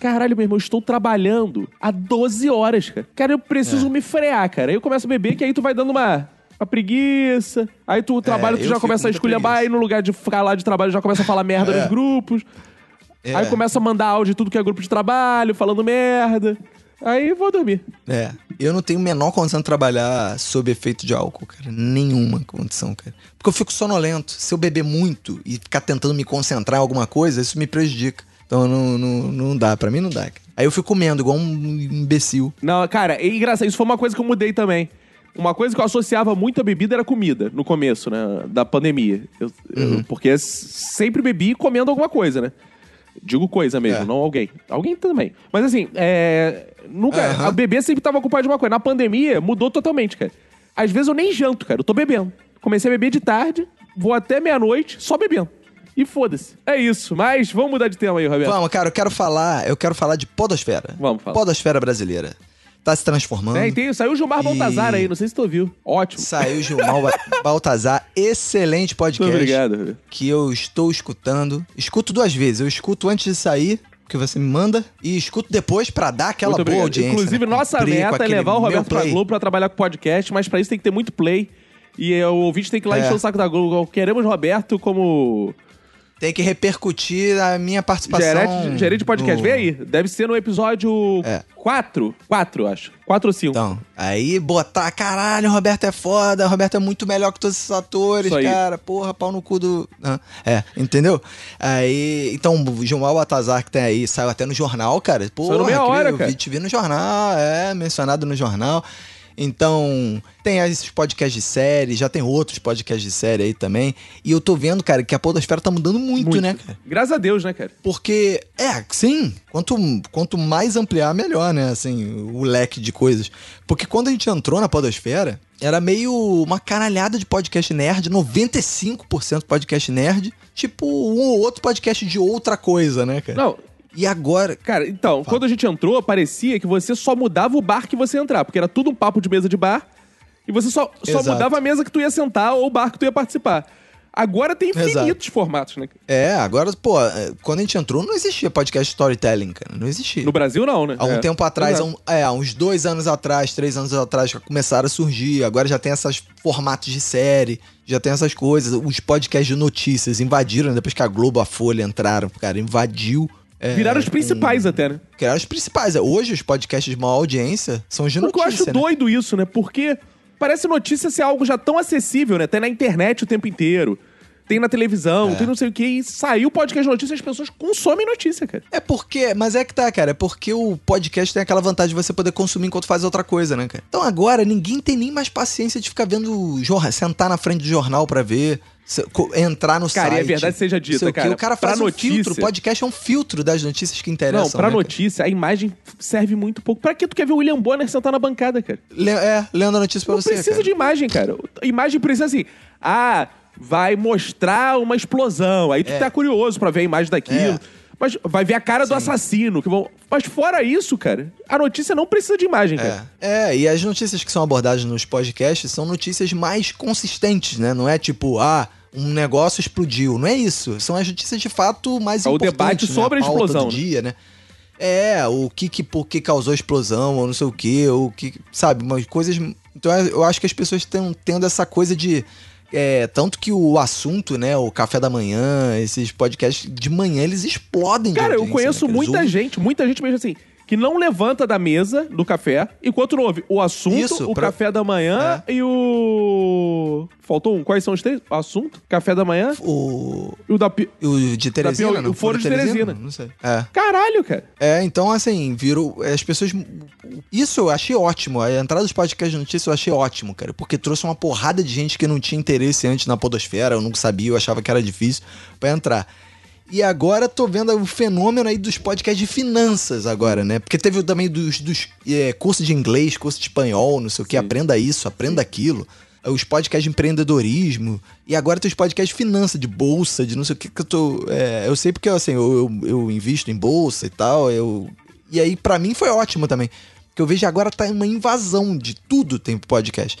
Caralho, meu irmão, eu estou trabalhando há 12 horas, cara. Cara, eu preciso É. me frear, cara. Aí eu começo a beber, que aí tu vai dando uma... Uma preguiça. Aí tu trabalha, tu É, eu já começa a esculhambar. Aí no lugar de ficar lá de trabalho, já começa a falar merda É. nos grupos. É. Aí começa a mandar áudio de tudo que é grupo de trabalho, falando merda. Aí vou dormir. É, eu não tenho a menor condição de trabalhar sob efeito de álcool, cara. Nenhuma condição, cara. Porque eu fico sonolento. Se eu beber muito e ficar tentando me concentrar em alguma coisa, isso me prejudica. Então não, não, não dá, pra mim não dá. Cara. Aí eu fico comendo igual um imbecil. Não, cara, é engraçado. Isso foi uma coisa que eu mudei também. Uma coisa que eu associava muito à bebida era comida, no começo, né? Da pandemia. Eu- Uhum. eu- porque sempre bebi comendo alguma coisa, né? Digo coisa mesmo, É. não alguém. Alguém também. Mas assim, é. Nunca. Aham. A bebê sempre tava ocupado de uma coisa. Na pandemia, mudou totalmente, cara. Às vezes eu nem janto, cara. Eu tô bebendo. Comecei a beber de tarde, vou até meia-noite, só bebendo. E foda-se. É isso. Mas vamos mudar de tema aí, Roberto. Vamos, cara, eu quero falar, eu quero falar de podosfera. Vamos falar. Podosfera brasileira. Tá se transformando. É, e tem, saiu o Gilmar E- Baltazar aí, não sei se tu ouviu. Ótimo. Saiu o Gilmar Ba- Baltazar, excelente podcast. Muito obrigado. Que eu estou escutando. Escuto duas vezes. Eu escuto antes de sair, que você me manda, e escuto depois pra dar aquela Muito boa obrigado. audiência. Inclusive, né? nossa Cumprir meta é levar o Roberto pra. Globo pra trabalhar com podcast, mas pra isso tem que ter muito play. E o ouvinte tem que ir lá É. encher o saco da Globo. Queremos Roberto como Tem que repercutir a minha participação. gerente, gerente de podcast. no- Vem aí. Deve ser no episódio É. 4. 4, acho. 4 ou 5. Então, aí botar, caralho, o Roberto é foda, o Roberto é muito melhor que todos esses atores, cara, porra, pau no cu do... Ah, é, entendeu? Aí, então, o Gilmar Baltazar que tem aí, saiu até no jornal, cara, porra, no meia hora, eu cara. vi, te vi no jornal, é, mencionado no jornal. Então, tem esses podcasts de série, já tem outros podcasts de série aí também. E eu tô vendo, cara, que a podosfera tá mudando muito, né, cara? Graças a Deus, né, cara? Porque, é, sim, quanto, quanto mais ampliar, melhor, né? Assim, o leque de coisas. Porque quando a gente entrou na Podosfera, era meio uma caralhada de podcast nerd, 95% podcast nerd, tipo um ou outro podcast de outra coisa, né, cara? Não, E agora. cara, então, quando a gente entrou, parecia que você só mudava o bar que você ia entrar, porque era tudo um papo de mesa de bar, e você só, só Exato. mudava a mesa que tu ia sentar ou o bar que tu ia participar. Agora tem Exato. infinitos formatos, né? É, agora, pô, é, quando a gente entrou, não existia podcast storytelling, cara. Não existia. No Brasil, não, né? Há um É. tempo atrás, há Exato. um- é, uns dois anos atrás, três anos atrás, começaram a surgir. Agora já tem esses formatos de série, já tem essas coisas. Os podcasts de notícias invadiram, né? depois que a Globo, a Folha entraram, cara, invadiu. É, Viraram os com- principais até, né? Criaram os principais. Hoje, os podcasts de maior audiência são os de Porque eu acho né? doido isso, né? Porque parece notícia ser algo já tão acessível, né? Tem na internet o tempo inteiro. Tem na televisão, É. tem não sei o que. E saiu o podcast de notícia, as pessoas consomem notícia, cara. É porque, mas é que tá, cara, é porque o podcast tem aquela vantagem de você poder consumir enquanto faz outra coisa, né, cara? Então agora ninguém tem nem mais paciência de ficar vendo jornal, sentar na frente do jornal pra ver, se- entrar no Cara, e site. a verdade seja dita, cara, O cara faz um notícia- filtro, o podcast é um filtro das notícias que interessam. não, pra né, notícia, a imagem serve muito pouco. Pra que tu quer ver o William Bonner sentar na bancada, cara? cara? Le- é, lendo a notícia pra Não você, precisa cara. de imagem, cara. Imagem precisa assim. Ah, vai mostrar uma explosão. Aí tu É. tá curioso pra ver a imagem daquilo. É. Mas vai ver a cara do assassino. Que vão... Mas fora isso, cara, a notícia não precisa de imagem, cara. É, é, e as notícias que são abordadas nos podcasts são notícias mais consistentes, né? Não é tipo, ah, um negócio explodiu. Não é isso. São as notícias de fato mais É o importantes. debate né? sobre a pauta explosão, Do né? dia, né? É, o que que, por que causou a explosão, ou não sei o que, ou que, sabe, umas coisas... Então eu acho que as pessoas estão tendo essa coisa de... é, tanto que o assunto, né, o café da manhã, esses podcasts de manhã, eles explodem de Cara, eu audiência, conheço né, muita gente, muita gente mesmo assim, que não levanta da mesa do café enquanto não ouve o assunto, Isso, o pra- É. café da manhã e o. Faltou um. Quais são os três? O assunto, café da manhã O, e o da. pi- o de Teresina, não? o Foro de Teresina. Não sei. É. Caralho, cara. É, então assim, virou. As pessoas. Isso eu achei ótimo. A entrada dos podcasts de notícias eu achei ótimo, cara. Porque trouxe uma porrada de gente que não tinha interesse antes na Podosfera, eu nunca sabia, eu achava que era difícil pra entrar. E agora tô vendo o fenômeno aí dos podcasts de finanças agora, né? Porque teve também dos, dos é, cursos de inglês, curso de espanhol, não sei o que, aprenda isso, aprenda aquilo. Os podcasts de empreendedorismo. E agora tem os podcasts de finança, de bolsa, de não sei o que que eu tô. é, eu sei porque assim, eu, eu, eu invisto em bolsa e tal. Eu, e aí, pra mim, foi ótimo também. Porque eu vejo agora tá uma invasão de tudo tem podcast.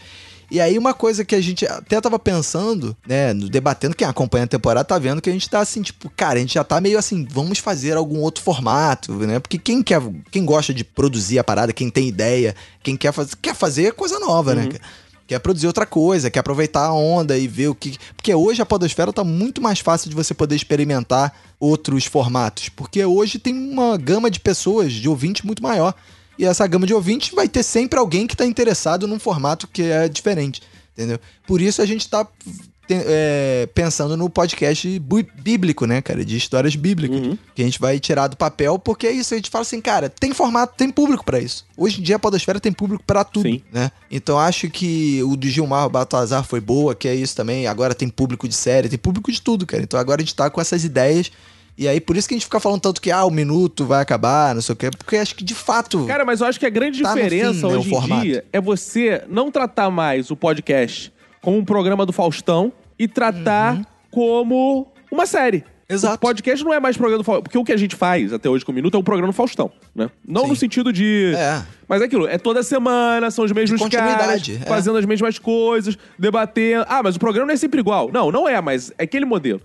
E aí, uma coisa que a gente até tava pensando, né, debatendo, quem acompanha a temporada tá vendo que a gente tá assim, tipo, cara, a gente já tá meio assim, vamos fazer algum outro formato, né? Porque quem quer, quem gosta de produzir a parada, quem tem ideia, quem quer fazer, quer fazer coisa nova, né? cara? Quer produzir outra coisa, quer aproveitar a onda e ver o que. Porque hoje a Podosfera tá muito mais fácil de você poder experimentar outros formatos. Porque hoje tem uma gama de pessoas, de ouvintes muito maior. E essa gama de ouvintes vai ter sempre alguém que tá interessado num formato que é diferente. Entendeu? Por isso a gente tá te- é, pensando no podcast bíblico, né, cara? De histórias bíblicas. Que a gente vai tirar do papel, porque é isso. A gente fala assim, cara, tem formato, tem público pra isso. Hoje em dia a Podosfera tem público pra tudo, Sim. né? Então acho que o do Gilmar Baltazar foi boa, que é isso também. Agora tem público de série, tem público de tudo, cara. Então agora a gente tá com essas ideias. E aí, por isso que a gente fica falando tanto que, ah, o minuto vai acabar, não sei o quê. Porque acho que de fato. Cara, mas eu acho que a grande Tá diferença fim, né, hoje em dia é você não tratar mais o podcast como um programa do Faustão e tratar como uma série. Uhum. Exato. O podcast não é mais programa do Faustão. Porque o que a gente faz até hoje com o Minuto é um programa do Faustão, né? Não Sim. no sentido de. É. Mas é aquilo, é toda semana, são os mesmos caras, é. fazendo as mesmas coisas, debatendo. Ah, mas o programa não é sempre igual. Não, não é, mas é aquele modelo.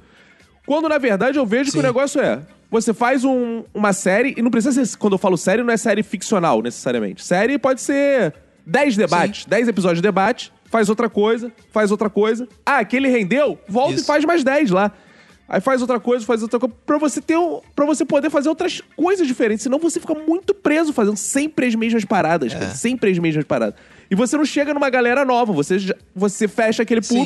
Quando, na verdade, eu vejo que Sim. o negócio é. Você faz um- uma série, e não precisa ser. Quando eu falo série, não é série ficcional, necessariamente. Série pode ser 10 debates, 10 episódios de debate, faz outra coisa, faz outra coisa. Ah, aquele rendeu, volta Isso. e faz mais 10 lá. Aí faz outra coisa, faz outra coisa, pra você ter um, pra você poder fazer outras coisas diferentes. Senão você fica muito preso fazendo sempre as mesmas paradas, É. cara, sempre as mesmas paradas. E você não chega numa galera nova, você, já- você fecha aquele Sim.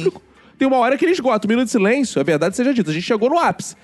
Tem uma hora que ele esgota. O Minuto de Silêncio, é verdade seja dita, a gente chegou no ápice.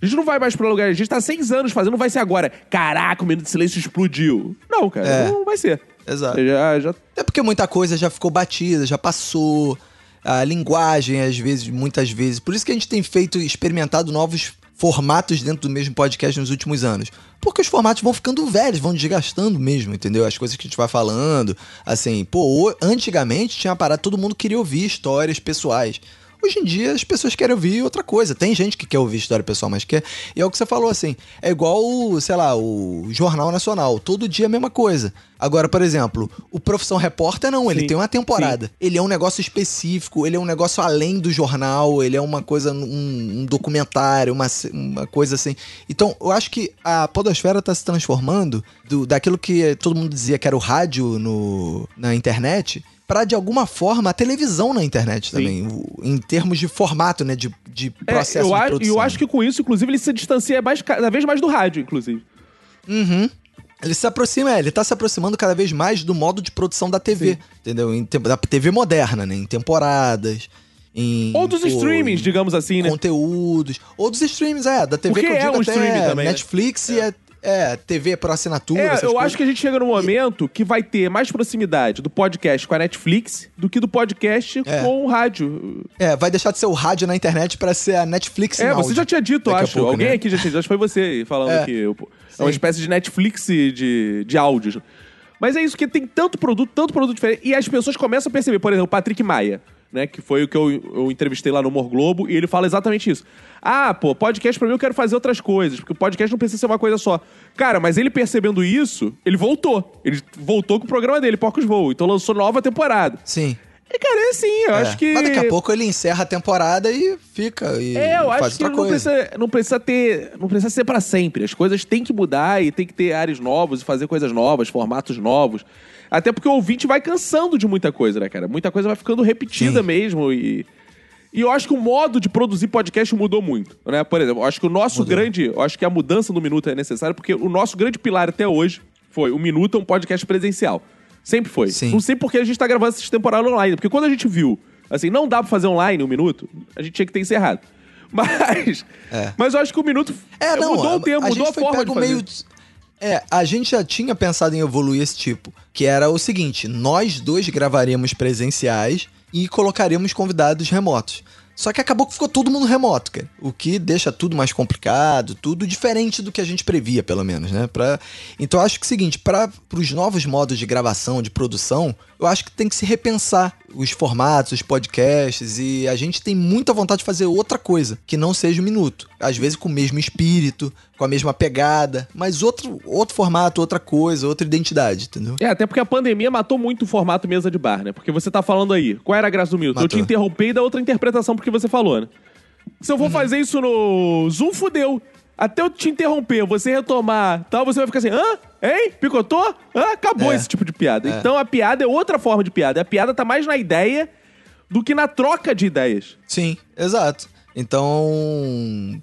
A gente não vai mais pra lugar, a gente tá seis anos fazendo, não vai ser agora. Caraca, o Minuto de Silêncio explodiu. Não, cara, É. não vai ser. Exato. Já, já É porque muita coisa já ficou batida, já passou. A linguagem, às vezes, muitas vezes. Por isso que a gente tem feito, experimentado novos formatos dentro do mesmo podcast nos últimos anos. Porque os formatos vão ficando velhos, vão desgastando mesmo, entendeu? As coisas que a gente vai falando. Assim, pô, antigamente tinha parado, todo mundo queria ouvir histórias pessoais. Hoje em dia as pessoas querem ouvir outra coisa. Tem gente que quer ouvir história pessoal, mas quer. E é o que você falou assim. É igual, o, sei lá, o Jornal Nacional. Todo dia é a mesma coisa. Agora, por exemplo, o Profissão Repórter não, ele Sim, tem uma temporada. Ele é um negócio específico, ele é um negócio além do jornal, ele é uma coisa, um, um documentário, uma, uma coisa assim. Então, eu acho que a Podosfera tá se transformando do, daquilo que todo mundo dizia que era o rádio no, na internet. Pra, de alguma forma, a televisão na internet Sim. também. em termos de formato, né? De, de É, processo eu, de acho, produção. eu acho que com isso, inclusive, ele se distancia mais, cada vez mais do rádio, inclusive. Uhum. Ele se aproxima, é, ele tá se aproximando cada vez mais do modo de produção da TV, entendeu? Em, da TV moderna, né? Em temporadas, em... Ou dos pô, streamings, digamos assim, né? Conteúdos. Ou dos streams, é. Da TV Porque que eu é digo um até streaming também, né? Netflix e é, é, TV por assinatura, É, eu coisas. acho que a gente chega num momento que vai ter mais proximidade do podcast com a Netflix do que do podcast É. com o rádio. É, vai deixar de ser o rádio na internet pra ser a Netflix É, você já tinha dito, Daqui acho. pouco, Alguém né? aqui já tinha dito, acho que foi você falando É. que é uma espécie de Netflix de, de áudios. Mas é isso, que tem tanto produto, tanto produto diferente. E as pessoas começam a perceber, por exemplo, o Patrick Maia, né? Que foi o que eu, eu entrevistei lá no Humor Globo, e ele fala exatamente isso. Ah, pô, podcast pra mim eu quero fazer outras coisas, porque o podcast não precisa ser uma coisa só. Cara, mas ele percebendo isso, ele voltou. Ele voltou com o programa dele, Porcos Voam, então lançou nova temporada. Sim. É, cara, é assim, eu É. acho que. Mas daqui a pouco ele encerra a temporada e fica. E É, eu faz acho que não coisa. precisa, não precisa ter. Não precisa ser pra sempre. As coisas têm que mudar e tem que ter áreas novas e fazer coisas novas, formatos novos. Até porque o ouvinte vai cansando de muita coisa, né, cara? Muita coisa vai ficando repetida Sim. mesmo e. E eu acho que o modo de produzir podcast mudou muito, né? Por exemplo, eu acho que o nosso grande... Eu acho que a mudança do Minuto é necessária porque o nosso grande pilar até hoje foi o Minuto é um podcast presencial. Sempre foi. Sim. Não sei porque a gente tá gravando essa temporada online. Porque quando a gente viu, assim, não dá pra fazer online um minuto, a gente tinha que ter encerrado. Mas... É. Mas eu acho que o Minuto É, não, mudou a, o tempo, a mudou a foi forma de fazer. meio. É, a gente já tinha pensado em evoluir esse tipo, que era o seguinte: nós dois gravaríamos presenciais e colocaríamos convidados remotos. Só que acabou que ficou todo mundo remoto, cara. O que deixa tudo mais complicado, tudo diferente do que a gente previa, pelo menos, né? Pra... Então acho que é o seguinte, para os novos modos de gravação, de produção, eu acho que tem que se repensar os formatos, os podcasts, e a gente tem muita vontade de fazer outra coisa, que não seja o minuto. Às vezes com o mesmo espírito, com a mesma pegada, mas outro, outro formato, outra coisa, outra identidade, entendeu? É, até porque a pandemia matou muito o formato mesa de bar, né? Porque você tá falando aí, qual era a graça do Milton? Eu Matou. te interrompi e dá outra interpretação porque você falou, né? Se eu for fazer isso no Zoom, fudeu. Até eu te interromper, você retomar tal, você vai ficar assim, hã? Hein? Picotou? Hã? Acabou É. esse tipo de piada. É. Então a piada é outra forma de piada. A piada tá mais na ideia do que na troca de ideias. Sim, exato. Então,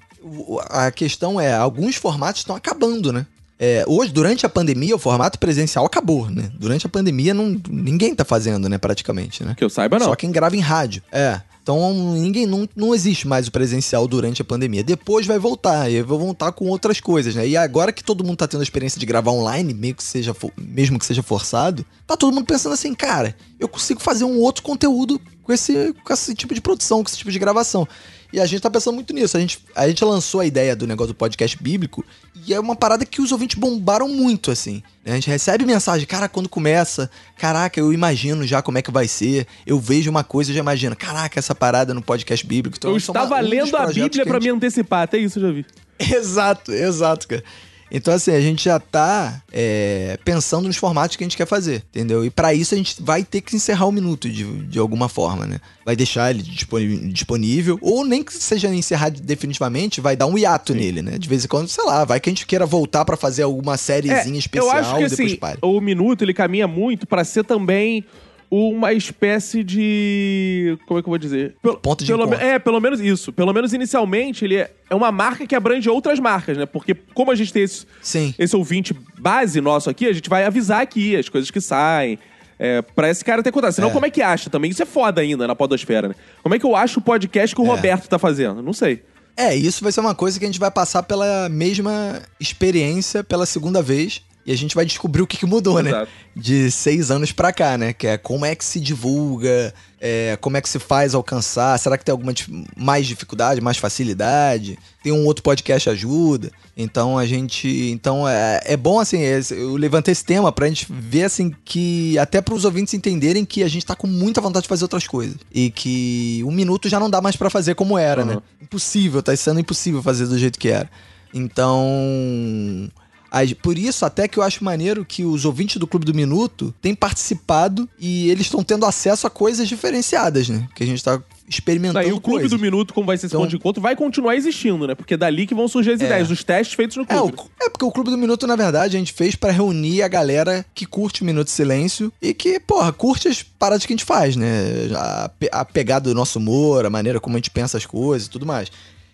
a questão é, alguns formatos estão acabando, né? É, hoje, durante a pandemia, o formato presencial acabou, né? Durante a pandemia, não, ninguém tá fazendo, né, praticamente, né? Que eu saiba, não. Só quem grava em rádio. É. Então, ninguém não, não existe mais o presencial durante a pandemia. Depois vai voltar, e vai voltar com outras coisas, né? E agora que todo mundo tá tendo a experiência de gravar online, meio que seja, mesmo que seja forçado, tá todo mundo pensando assim, cara, eu consigo fazer um outro conteúdo com esse, com esse tipo de produção, com esse tipo de gravação. E a gente tá pensando muito nisso. A gente, a gente lançou a ideia do negócio do podcast bíblico e é uma parada que os ouvintes bombaram muito, assim. A gente recebe mensagem, cara, quando começa, caraca, eu imagino já como é que vai ser. Eu vejo uma coisa e já imagino, caraca, essa parada no podcast bíblico. Então, eu é estava uma- um lendo a Bíblia pra gente- me antecipar, até isso eu já vi. Exato, exato, cara. Então, assim, a gente já tá é, pensando nos formatos que a gente quer fazer, entendeu? E pra isso a gente vai ter que encerrar o minuto de, de alguma forma, né? Vai deixar ele disponível, ou nem que seja encerrado definitivamente, vai dar um hiato nele, né? De vez em quando, sei lá, vai que a gente queira voltar pra fazer alguma sériezinha especial É, eu acho que e depois assim, pare. o minuto ele caminha muito pra ser também uma espécie de como é que eu vou dizer? Pelo, Ponto de pelo encontro. É, pelo menos isso. Pelo menos inicialmente ele é, é uma marca que abrange outras marcas, né? Porque como a gente tem esse, Sim. esse ouvinte base nosso aqui, a gente vai avisar aqui as coisas que saem. É, pra esse cara ter contato. Senão, É. como é que acha também? Isso é foda ainda na podosfera, né? Como é que eu acho o podcast que o É. Roberto tá fazendo? Não sei. É, isso vai ser uma coisa que a gente vai passar pela mesma experiência pela segunda vez. E a gente vai descobrir o que, que mudou, né? Exato. De seis anos pra cá, né? Que é como é que se divulga, é, como é que se faz alcançar. Será que tem alguma mais dificuldade, mais facilidade? Tem um outro podcast ajuda. Então a gente. Então é, é bom, assim, eu levantei esse tema pra gente ver, assim, que. Até pros ouvintes entenderem que a gente tá com muita vontade de fazer outras coisas. E que um minuto já não dá mais pra fazer como era, Uhum. né? Impossível, tá sendo impossível fazer do jeito que era. Então. As- Por isso, até que eu acho maneiro que os ouvintes do Clube do Minuto têm participado e eles estão tendo acesso a coisas diferenciadas, né? Que a gente tá experimentando Daí o Clube coisas. do Minuto, como vai ser esse Então- ponto de encontro, vai continuar existindo, né? Porque é dali que vão surgir as É. ideias, os testes feitos no É, clube. o- é porque o Clube do Minuto, na verdade, a gente fez pra reunir a galera que curte o Minuto de Silêncio e que, porra, curte as paradas que a gente faz, né? A, a pegada do nosso humor, a maneira como a gente pensa as coisas e tudo mais.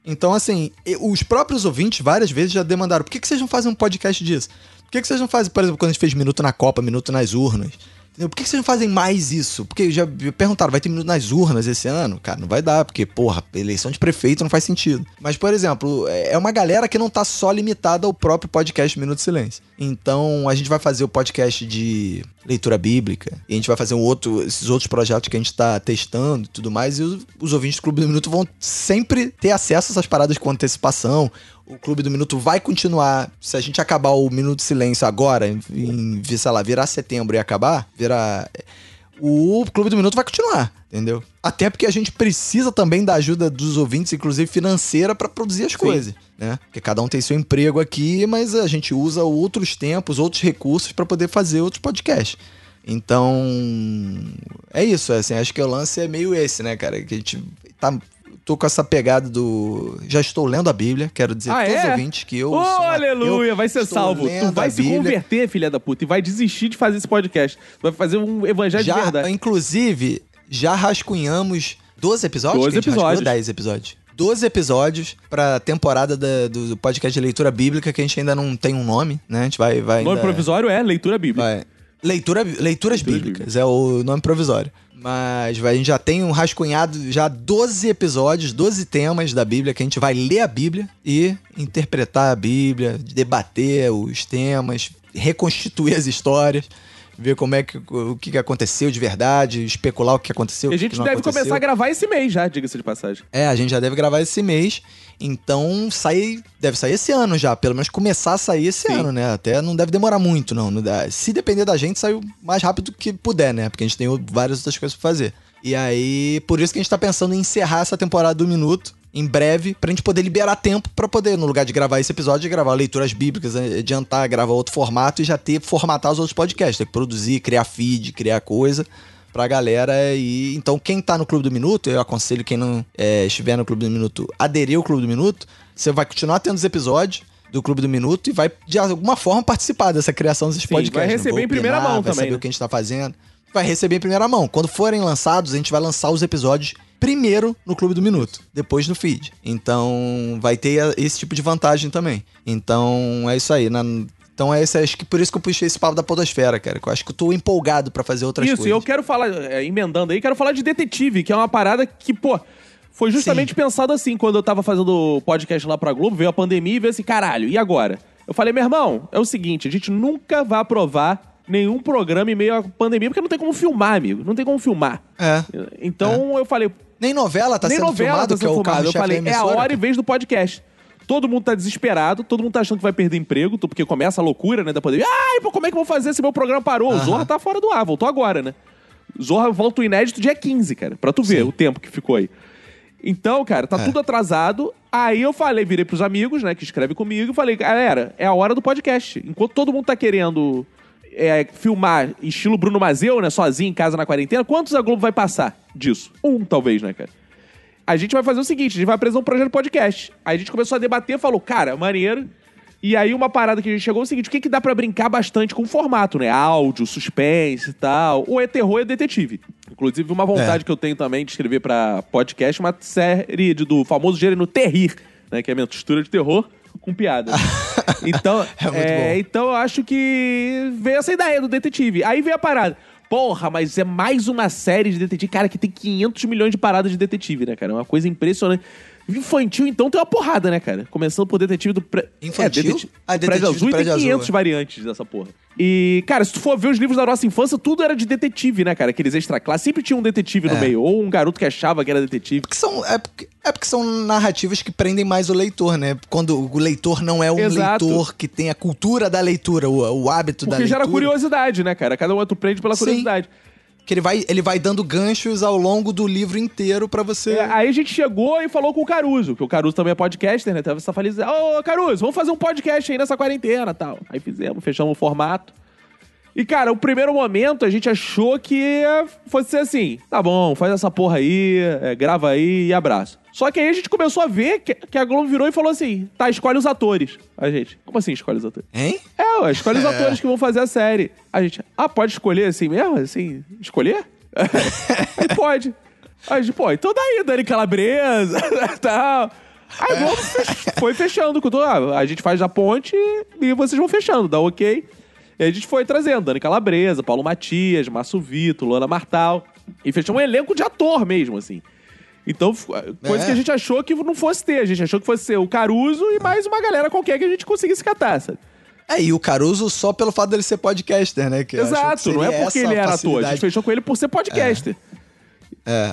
Então, assim, os próprios ouvintes várias vezes já demandaram: por que, que vocês não fazem um podcast disso? Por que, que vocês não fazem, por exemplo, quando a gente fez Minuto na Copa, Minuto nas urnas? Por que, vocês não fazem mais isso? Porque já perguntaram, vai ter minuto nas urnas esse ano? Cara, não vai dar, porque, porra, eleição de prefeito não faz sentido. Mas, por exemplo, é uma galera que não tá só limitada ao próprio podcast Minuto de Silêncio. Então, a gente vai fazer o podcast de leitura bíblica, e a gente vai fazer um outro, esses outros projetos que a gente tá testando e tudo mais, e os, os ouvintes do Clube do Minuto vão sempre ter acesso a essas paradas com antecipação. O Clube do Minuto vai continuar. Se a gente acabar o Minuto de Silêncio agora, em, sei lá, virar setembro e acabar, virar. O Clube do Minuto vai continuar, entendeu? Até porque a gente precisa também da ajuda dos ouvintes, inclusive financeira, pra produzir as coisas, né? Porque cada um tem seu emprego aqui, mas a gente usa outros tempos, outros recursos pra poder fazer outros podcasts. Então, é isso, assim, acho que o lance é meio esse, né, cara? Que a gente tá. Tô com essa pegada do. Já estou lendo a Bíblia, quero dizer Ah, todos os é? ouvintes que eu. Ô, sou um aleluia, vai ser salvo. Tu vai se Bíblia. converter, filha da puta, e vai desistir de fazer esse podcast. Tu vai fazer um evangelho de Já, verdade. inclusive, já rascunhamos 12 episódios? 12 que a gente rascunhou? episódios. 10 episódios. 12 episódios pra temporada da- do, do podcast de leitura bíblica, que a gente ainda não tem um nome, né? A gente vai. vai O nome ainda- provisório é leitura bíblica. Vai. Leitura, leituras bíblicas é o nome provisório. Mas a gente já tem um rascunhado, já 12 episódios, 12 temas da Bíblia, que a gente vai ler a Bíblia e interpretar a Bíblia, debater os temas, reconstituir as histórias, ver como é que o que aconteceu de verdade, especular o que aconteceu. E a gente deve aconteceu. começar a gravar esse mês já, diga-se de passagem. É, a gente já deve gravar esse mês. Então, sai, deve sair esse ano já. Pelo menos começar a sair esse Sim. ano, né? Até não deve demorar muito, não. Se depender da gente, sai o mais rápido que puder, né? Porque a gente tem várias outras coisas pra fazer. E aí, por isso que a gente tá pensando em encerrar essa temporada do Minuto em breve, pra gente poder liberar tempo pra poder, no lugar de gravar esse episódio, gravar leituras bíblicas, adiantar, gravar outro formato e já ter, formatar os outros podcasts. Ter que produzir, criar feed, criar coisa pra galera e então quem tá no Clube do Minuto, eu aconselho quem não é, estiver no Clube do Minuto, aderir ao Clube do Minuto, você vai continuar tendo os episódios do Clube do Minuto e vai de alguma forma participar dessa criação desses Sim, podcasts. vai receber em primeira opinar, mão vai também, saber né? o que a gente tá fazendo. Vai receber em primeira mão. Quando forem lançados, a gente vai lançar os episódios primeiro no Clube do Minuto, depois no feed. Então, vai ter esse tipo de vantagem também. Então, é isso aí. Na- então, é esse, acho que por isso que eu puxei esse papo da podosfera, cara. que eu acho que eu tô empolgado pra fazer outras Isso, coisas. e eu quero falar, é, emendando aí, quero falar de detetive, que é uma parada que, pô, foi justamente pensado assim, quando eu tava fazendo o podcast lá pra Globo, veio a pandemia e veio assim, caralho, e agora? Eu falei, meu irmão, é o seguinte, a gente nunca vai aprovar nenhum programa em meio à pandemia, porque não tem como filmar, amigo, não tem como filmar. É. Então eu falei, Nem novela tá nem sendo novela filmado, tá que é sendo o. Eu falei, é a hora e vez do podcast. Todo mundo tá desesperado, todo mundo tá achando que vai perder emprego, porque começa a loucura, né, da pandemia. Ai, pô, como é que eu vou fazer se meu programa parou? O Zorra tá fora do ar, voltou agora, né? Zorra volta o inédito dia 15, cara, pra tu ver Sim. o tempo que ficou aí. Então, cara, tá É. tudo atrasado. Aí eu falei, virei pros amigos, né, que escrevem comigo, e falei, galera, é a hora do podcast. Enquanto todo mundo tá querendo é, filmar estilo Bruno Mazeu, né, sozinho em casa na quarentena, quantos a Globo vai passar disso? Um, talvez, né, cara? A gente vai fazer o seguinte, a gente vai apresentar um projeto podcast. Aí a gente começou a debater, falou, cara, maneiro. E aí uma parada que a gente chegou é o seguinte, o que, que dá pra brincar bastante com o formato, né? Áudio, suspense e tal. Ou é terror ou é detetive. Inclusive, uma vontade É. que eu tenho também de escrever pra podcast, uma série do famoso gênero terrir, né? Que é a mistura de terror com piada. Então, É é, então eu acho que veio essa ideia do detetive. Aí veio a parada. Porra, mas é mais uma série de detetive. Cara, que tem 500 milhões de paradas de detetive, né, cara? É uma coisa impressionante. Infantil, então, tem uma porrada, né, cara? Começando por detetive do... Pré... Infantil? É, detetive... Ah, detetive Prédio Azul e tem Azul, 500 é. variantes dessa porra. E, cara, se tu for ver os livros da nossa infância, tudo era de detetive, né, cara? Aqueles extra classe. Sempre tinha um detetive no É. meio. Ou um garoto que achava que era detetive. Porque são, é, porque, é porque são narrativas que prendem mais o leitor, né? Quando o leitor não é um Exato. leitor que tem a cultura da leitura, o, o hábito da Porque leitura. gera curiosidade, né, cara? Cada um tu prende pela Sim. Que ele vai, ele vai dando ganchos ao longo do livro inteiro pra você. É, aí a gente chegou e falou com o Caruso, que o Caruso também é podcaster, né? Tava essa feliz. Ô, Caruso, vamos fazer um podcast aí nessa quarentena tal. Aí fizemos, fechamos o formato. E, cara, o primeiro momento a gente achou que fosse ser assim: tá bom, faz essa porra aí, é, grava aí e abraço. Só que aí a gente começou a ver que, que a Globo virou e falou assim: tá, escolhe os atores. A gente, como assim escolhe os atores? Hein? É, ué, escolhe os É. atores que vão fazer a série. A gente, ah, pode escolher assim mesmo? Assim, escolher? Aí pode. Aí a gente, pô, então daí, Dani Calabresa, tal. Aí a Globo foi fechando com tudo. Ah, a gente faz a ponte e vocês vão fechando, dá ok. E aí a gente foi trazendo Dani Calabresa, Paulo Matias, Márcio Vito, Luana Martal. E fechou um elenco de ator mesmo, assim. Então, f- coisa É. que a gente achou que não fosse ter. A gente achou que fosse ser o Caruso e mais uma galera qualquer que a gente conseguisse catar, sabe? É, e o Caruso só pelo fato dele ser podcaster, né? Que Exato, não é porque ele era ator. A gente fechou com ele por ser podcaster. É,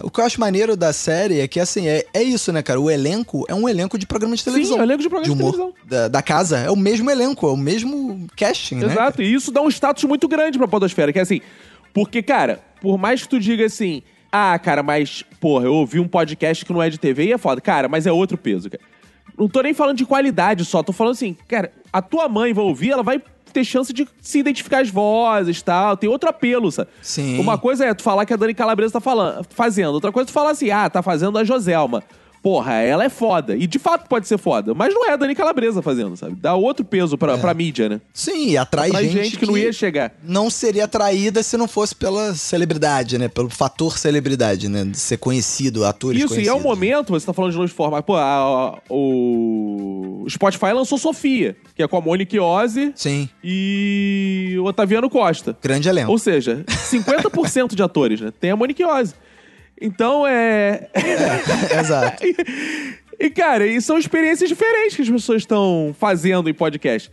o que eu acho maneiro da série é que, assim, é, é isso, né, cara? O elenco é um elenco de programa de televisão. Sim, é um elenco de programa de humor televisão. Da, da casa. É o mesmo elenco, é o mesmo casting, né? Exato, e isso dá um status muito grande pra Podosfera, que é assim. Porque, cara, por mais que tu diga assim, ah, cara, mas, porra, eu ouvi um podcast que não é de TV e é foda. Cara, mas é outro peso, cara. Não tô nem falando de qualidade só, tô falando assim, cara, a tua mãe vai ouvir, ela vai ter chance de se identificar as vozes e tal. Tem outro apelo, sabe? Sim. Uma coisa é tu falar que a Dani Calabresa tá falando, fazendo. Outra coisa é tu falar assim, ah, tá fazendo a Joselma. Porra, ela é foda. E de fato pode ser foda. Mas não é a Dani Calabresa fazendo, sabe? Dá outro peso pra, pra mídia, né? Sim, e atrai, Atrai gente, gente que não ia chegar. Não seria atraída se não fosse pela celebridade, né? Pelo fator celebridade, né? De ser conhecido, atores Isso, e é conhecidos. um momento, você tá falando de de forma. Pô, a- a- o Spotify lançou Sofia, que é com a Monique Ozzy Sim, e o Otaviano Costa. grande elenco. Ou seja, 50% de atores, né? Tem a Monique Ozzy. Então é. Exato. E, cara, e são experiências diferentes que as pessoas estão fazendo em podcast.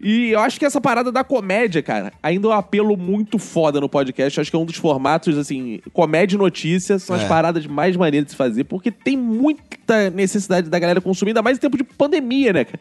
E eu acho que essa parada da comédia, cara, ainda é um apelo muito foda no podcast. Eu acho que é um dos formatos, assim, comédia e notícia são as É. paradas mais maneiras de se fazer, porque tem muita necessidade da galera consumir, ainda mais em tempo de pandemia, né, cara?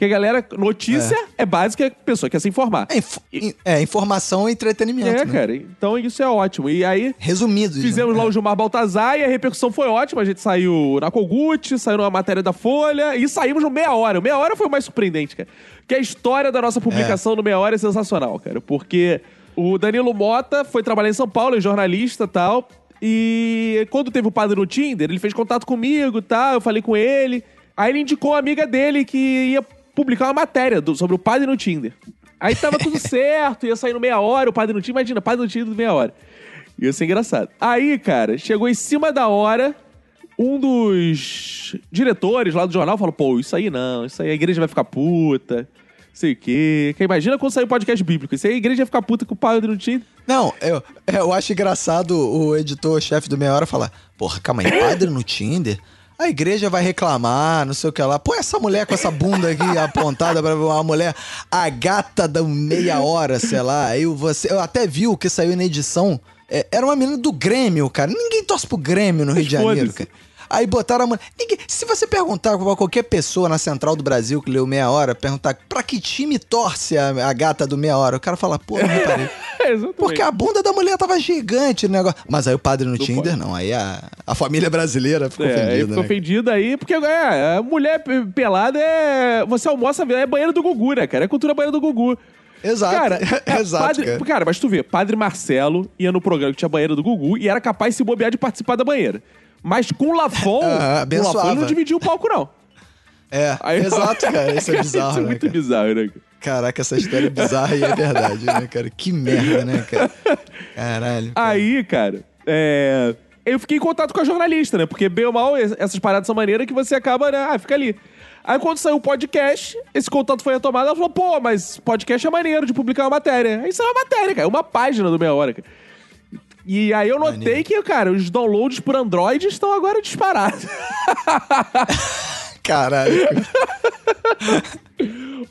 Que a galera, notícia é, básica, a pessoa quer se informar. É, inf- in- é, informação e entretenimento. É, né? cara, então isso é ótimo. E aí, Resumido. Fizemos lá o Gilmar Baltazar e a repercussão foi ótima. A gente saiu na Kogut, saiu numa matéria da Folha e saímos no Meia Hora. O Meia Hora foi o mais surpreendente, cara. Que a história da nossa publicação no Meia Hora é sensacional, cara. Porque o Danilo Mota foi trabalhar em São Paulo, é jornalista e tal. E quando teve o padre no Tinder, ele fez contato comigo e tal. Eu falei com ele. Aí ele indicou uma amiga dele que ia publicar uma matéria do- sobre o padre no Tinder. Aí tava tudo certo, ia sair no meia hora, o padre no Tinder. Imagina, padre no Tinder do meia hora. Ia ser engraçado. Aí, cara, chegou em cima da hora, um dos diretores lá do jornal falou: pô, isso aí não, isso aí a igreja vai ficar puta, sei o quê. Que imagina quando sair o podcast bíblico. Isso aí a igreja vai ficar puta com o padre no Tinder. Não, eu, eu acho engraçado o editor-chefe do Meia Hora falar: Porra, calma aí, padre no Tinder? A igreja vai reclamar, não sei o que lá. Pô, essa mulher com essa bunda aqui apontada pra uma mulher, a gata da meia hora, sei lá. Aí você. Eu até viu que saiu na edição. é, era uma menina do Grêmio, cara. Ninguém torce pro Grêmio no Rio de Janeiro, cara. Aí botaram a mulher. Ninguém- se você perguntar pra qualquer pessoa na Central do Brasil que leu Meia Hora, perguntar pra que time torce a, a gata do Meia Hora, o cara fala, pô, não reparei. Porque a bunda da mulher tava gigante no negócio. Mas aí o padre no Tinder, pode. não. Aí a, a família brasileira ficou É, aí ofendida, ficou né? ofendido aí, porque é, a mulher pe- pelada é. Você almoça, é banheiro do Gugu, né, cara? É cultura banheiro do Gugu. Exato. Cara, é, Exato, padre, cara. mas tu vê, Padre Marcelo ia no programa que tinha banheiro do Gugu e era capaz de se bobear de participar da banheira. Mas com o Lafon, Ah, o Lafon não dividia o palco, não. É, Aí- exato, cara. Isso é bizarro, Isso é né? muito cara? bizarro, né? cara? Caraca, essa história é bizarra e é verdade, né, cara? Que merda, né, cara? Caralho. cara. Aí, cara, é, eu fiquei em contato com a jornalista, né? Porque, bem ou mal, es- essas paradas são maneiras que você acaba, né? Ah, fica ali. Aí, quando saiu o podcast, esse contato foi retomado. Ela falou, pô, mas podcast é maneiro de publicar uma matéria. Aí saiu uma matéria, cara. Uma página do Meia Hora, cara. E aí eu notei que, cara, os downloads por Android estão agora disparados. Caralho.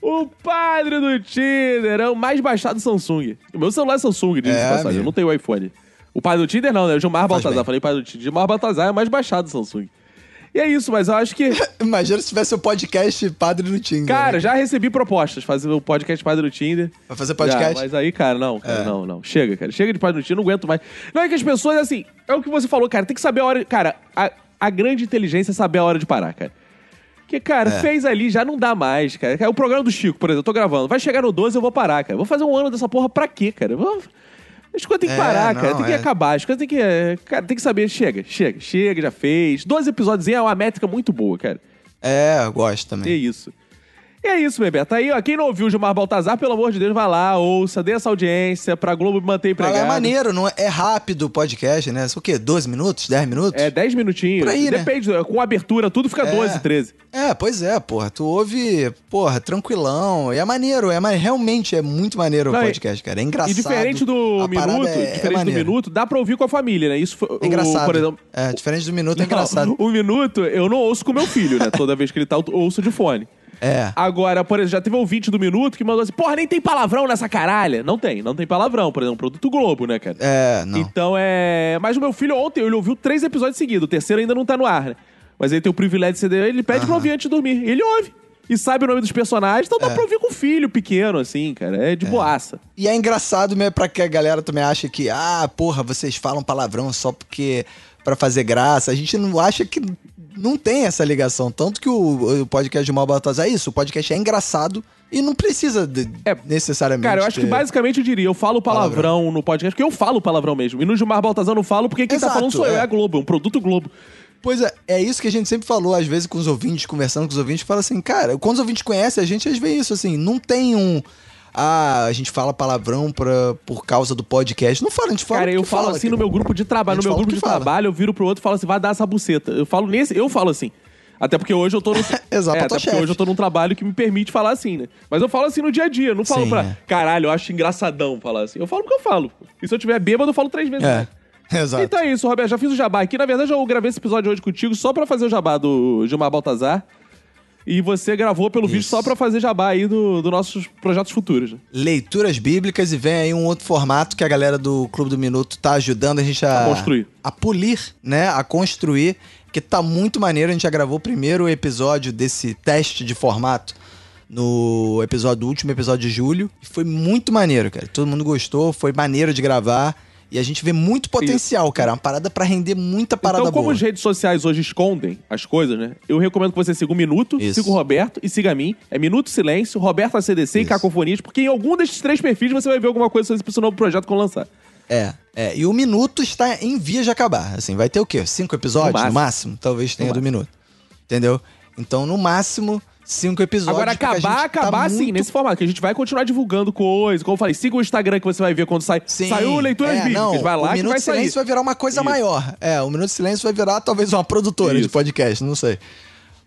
o padre do Tinder é o mais baixado do Samsung. O meu celular é Samsung, diz É, passagem. Eu não tenho iPhone. O padre do Tinder não, né? O Gilmar Faz Baltazar. bem. Falei padre do Tinder. Gilmar Baltazar é o mais baixado do Samsung. E é isso, mas eu acho que... Imagina se tivesse o podcast Padre no Tinder. Cara, né? já recebi propostas fazer o podcast Padre do Tinder. Vai fazer podcast? Já, mas aí, cara, não, cara, É. não, não. Chega, cara. Chega de Padre do Tinder, não aguento mais. Não é que as pessoas, assim, é o que você falou, cara, tem que saber a hora. Cara, a, a grande inteligência é saber a hora de parar, cara. Porque, cara, É. fez ali, já não dá mais, cara. É o programa do Chico, por exemplo, eu tô gravando. Vai chegar no 12, eu vou parar, cara. Vou fazer um ano dessa porra pra quê, cara? Vou... As coisas tem que É, parar, não, cara. Tem que é. acabar. As coisas tem que. é, Cara, tem que saber. Chega, chega, chega, já fez. 12 episódios é uma métrica muito boa, cara. É, eu gosto É também. isso. E é isso, Bebeto. Aí, ó, quem não ouviu o Gilmar Baltazar, pelo amor de Deus, vai lá, ouça, dê essa audiência pra Globo manter Mas empregado. é maneiro, não é, é rápido o podcast, né? O quê? 12 minutos? 10 minutos? É 10 minutinhos. Por aí, né? Depende, com abertura, tudo fica 12, 13. É, pois é, porra. Tu ouve, porra, tranquilão. E é maneiro, é mane- realmente é muito maneiro Não, o podcast, cara. É engraçado. E diferente do A minuto, é- é diferente do maneiro. minuto, dá pra ouvir com a família, né? Isso foi, É engraçado. O, por exemplo, É, diferente do minuto é Não, engraçado. O minuto eu não ouço com meu filho, né? Toda vez que ele tá, eu ouço de fone. É. Agora, por exemplo, já teve um ouvinte do Minuto que mandou assim, porra, nem tem palavrão nessa caralha. Não tem, não tem palavrão, por exemplo, produto Globo, né, cara? É, não. Então é. Mas o meu filho ontem, ele ouviu três episódios seguidos. O terceiro ainda não tá no ar, né? Mas ele tem o privilégio de ser ele pede pra Aham. ouvir antes de dormir. Ele ouve. E sabe o nome dos personagens, então dá É. pra ouvir com o filho pequeno, assim, cara. É de boaça. E é engraçado mesmo pra que a galera também acha que, ah, porra, vocês falam palavrão só porque. pra fazer graça. A gente não acha que não tem essa ligação. Tanto que o, o podcast de Mal Baltazar é isso. O podcast é engraçado e não precisa de- É, necessariamente. Cara, eu acho que basicamente eu diria, eu falo palavrão, Palavrão. no podcast, porque eu falo palavrão mesmo. E no Gilmar Baltazar eu não falo, porque quem tá Exato, falando sou eu, é. é a Globo, é um produto Globo. Pois é, é isso que a gente sempre falou, às vezes, com os ouvintes, conversando com os ouvintes, fala assim, cara, quando os ouvintes conhecem a gente, eles veem isso, assim, não tem um. Ah, a gente fala palavrão pra, por causa do podcast. Não fala, a gente fala. Cara, o que eu falo fala, assim cara. no meu grupo de trabalho. No meu o grupo de que fala. trabalho, eu viro pro outro e falo assim, vai dar essa buceta. Eu falo nesse, eu falo assim. Até porque hoje eu tô no. Exato, é, até porque chefe. hoje eu tô num trabalho que me permite falar assim, né? Mas eu falo assim no dia a dia, não falo Sim, pra. é. Caralho, eu acho engraçadão falar assim. Eu falo porque eu falo. E se eu tiver bêbado, eu falo três vezes. É, exato. Então é isso, Roberto. Já fiz o jabá aqui. Na verdade, eu gravei esse episódio hoje contigo só pra fazer o jabá do Gilmar Baltazar. E você gravou, pelo vídeo, Isso. só pra fazer jabá aí dos do nossos projetos futuros. né? Leituras bíblicas e vem aí um outro formato que a galera do Clube do Minuto tá ajudando a gente a, A construir. A polir, né? A construir, que tá muito maneiro. A gente já gravou o primeiro episódio desse teste de formato no episódio do último episódio de julho. E foi muito maneiro, cara. Todo mundo gostou, foi maneiro de gravar. E a gente vê muito potencial, cara. Uma parada pra render muita parada então, como boa. as redes sociais hoje escondem as coisas, né? Eu recomendo que você siga o Minuto, Isso. siga o Roberto e siga a mim. É Minuto Silêncio, Roberto ACDC e Isso. Cacofonias, porque em algum desses três perfis você vai ver alguma coisa sobre esse novo projeto que eu lançar. É, é. E o Minuto está em vias de acabar. Assim, vai ter o quê? Cinco episódios? No No máximo. máximo? Talvez tenha No do Minuto. Entendeu? Então, no máximo, cinco episódios. Agora, acabar, tá acabar assim, muito- nesse formato, que a gente vai continuar divulgando coisas. Como eu falei, siga o Instagram que você vai ver quando sai. Sim, Saiu Leituras é, Bíblicas, não, vai lá o que Minuto vai de Silêncio sair. vai virar uma coisa Isso. maior. É, o Minuto de Silêncio vai virar talvez uma produtora de Isso. podcast, não sei.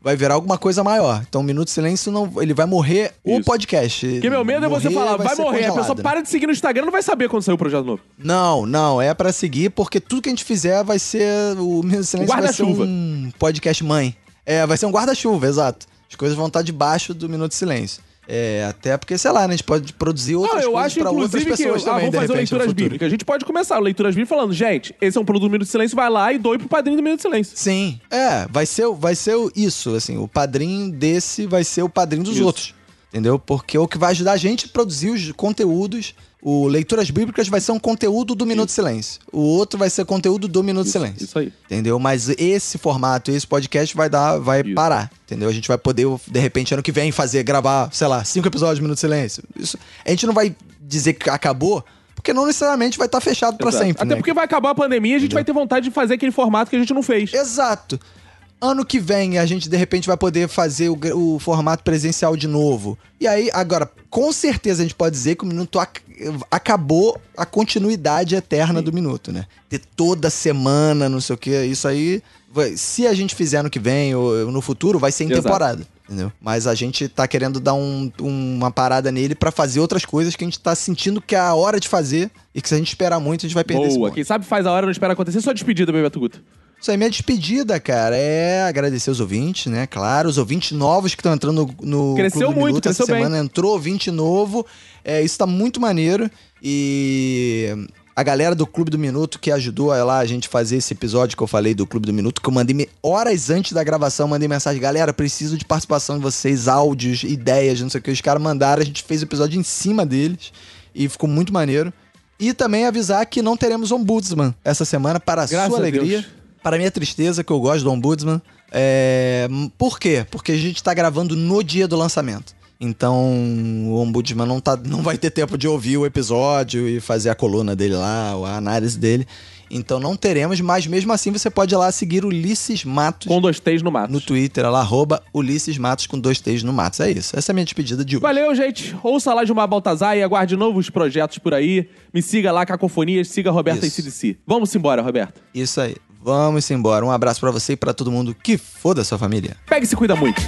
Vai virar alguma coisa maior. Então, o Minuto de Silêncio não, ele vai morrer o Isso. podcast. Porque meu medo é você falar, vai, ser morrer. A pessoa congelado. para de seguir no Instagram não vai saber quando sair o projeto novo. Não, não, é pra seguir, porque tudo que a gente fizer vai ser. O Minuto de Silêncio vai ser um podcast mãe. É, vai ser um guarda-chuva, exato. As coisas vão estar debaixo do Minuto de Silêncio. É, até porque, sei lá, né, a gente pode produzir outras Não, eu coisas acho, pra outras inclusive, que pessoas ah, também, vamos de fazer repente, Leituras. Bíblicas. A gente pode começar o Leituras Bíblicas falando, gente, esse é um produto do Minuto de Silêncio, vai lá e doe pro padrinho do Minuto de Silêncio. Sim, é, vai ser, vai ser isso, assim, o padrinho desse vai ser o padrinho dos Isso. outros. Entendeu? Porque o que vai ajudar a gente a produzir os conteúdos. O Leituras Bíblicas vai ser um conteúdo do Minuto Silêncio. O outro vai ser conteúdo do Minuto de Silêncio. Isso aí. Entendeu? Mas esse formato, esse podcast vai dar, vai Isso. parar. Entendeu? A gente vai poder, de repente, ano que vem, fazer, gravar, sei lá, cinco episódios de Minuto Silêncio. Isso, a gente não vai dizer que acabou, porque não necessariamente vai estar fechado Exato. sempre. Até né? porque vai acabar a pandemia e a gente vai ter vontade de fazer aquele formato que a gente não fez. Exato. Ano que vem a gente de repente vai poder fazer o, o formato presencial de novo. E aí, agora, com certeza a gente pode dizer que o minuto ac- acabou a continuidade eterna do minuto, né? Ter toda semana, não sei o que, isso aí. vai- se a gente fizer no que vem ou no futuro, vai ser em Exato. temporada. Entendeu? Mas a gente tá querendo dar um- uma parada nele pra fazer outras coisas que a gente tá sentindo que é a hora de fazer e que se a gente esperar muito, a gente vai perder esse Boa. ponto. Quem sabe faz a hora, não espera acontecer. Sua despedida, Bebeto Guto. Isso aí, minha despedida, cara, é agradecer os ouvintes, né? Claro, os ouvintes novos que estão entrando no, no Cresceu Clube do muito, Minuto essa cresceu bem. semana. Entrou ouvinte novo. É, isso tá muito maneiro. E a galera do Clube do Minuto que ajudou a lá a gente fazer esse episódio que eu falei do Clube do Minuto, que eu mandei me- horas antes da gravação, mandei mensagem, galera, preciso de participação de vocês, áudios, ideias, não sei o que. Os caras mandaram, a gente fez o episódio em cima deles e ficou muito maneiro. E também avisar que não teremos ombudsman essa semana para a Graças sua alegria. Deus. Para minha tristeza, que eu gosto do Ombudsman. É... Por quê? Porque a gente tá gravando no dia do lançamento. Então, o Ombudsman não, tá, não vai ter tempo de ouvir o episódio e fazer a coluna dele lá, a análise dele. Então, não teremos, mas mesmo assim você pode ir lá seguir o Ulisses Matos Com dois T's no mato. no Twitter, lá, arroba Ulisses Matos com dois T's no Matos. É isso. Essa é a minha despedida de hoje. Valeu, gente. Ouça lá Gilmar Baltazar e aguarde novos projetos por aí. Me siga lá, Cacofonias, siga Roberta Isso. e CDC. Vamos embora, Roberta. Isso aí. Vamos embora. Um abraço pra você e pra todo mundo que foda sua família. Pega e se cuida muito.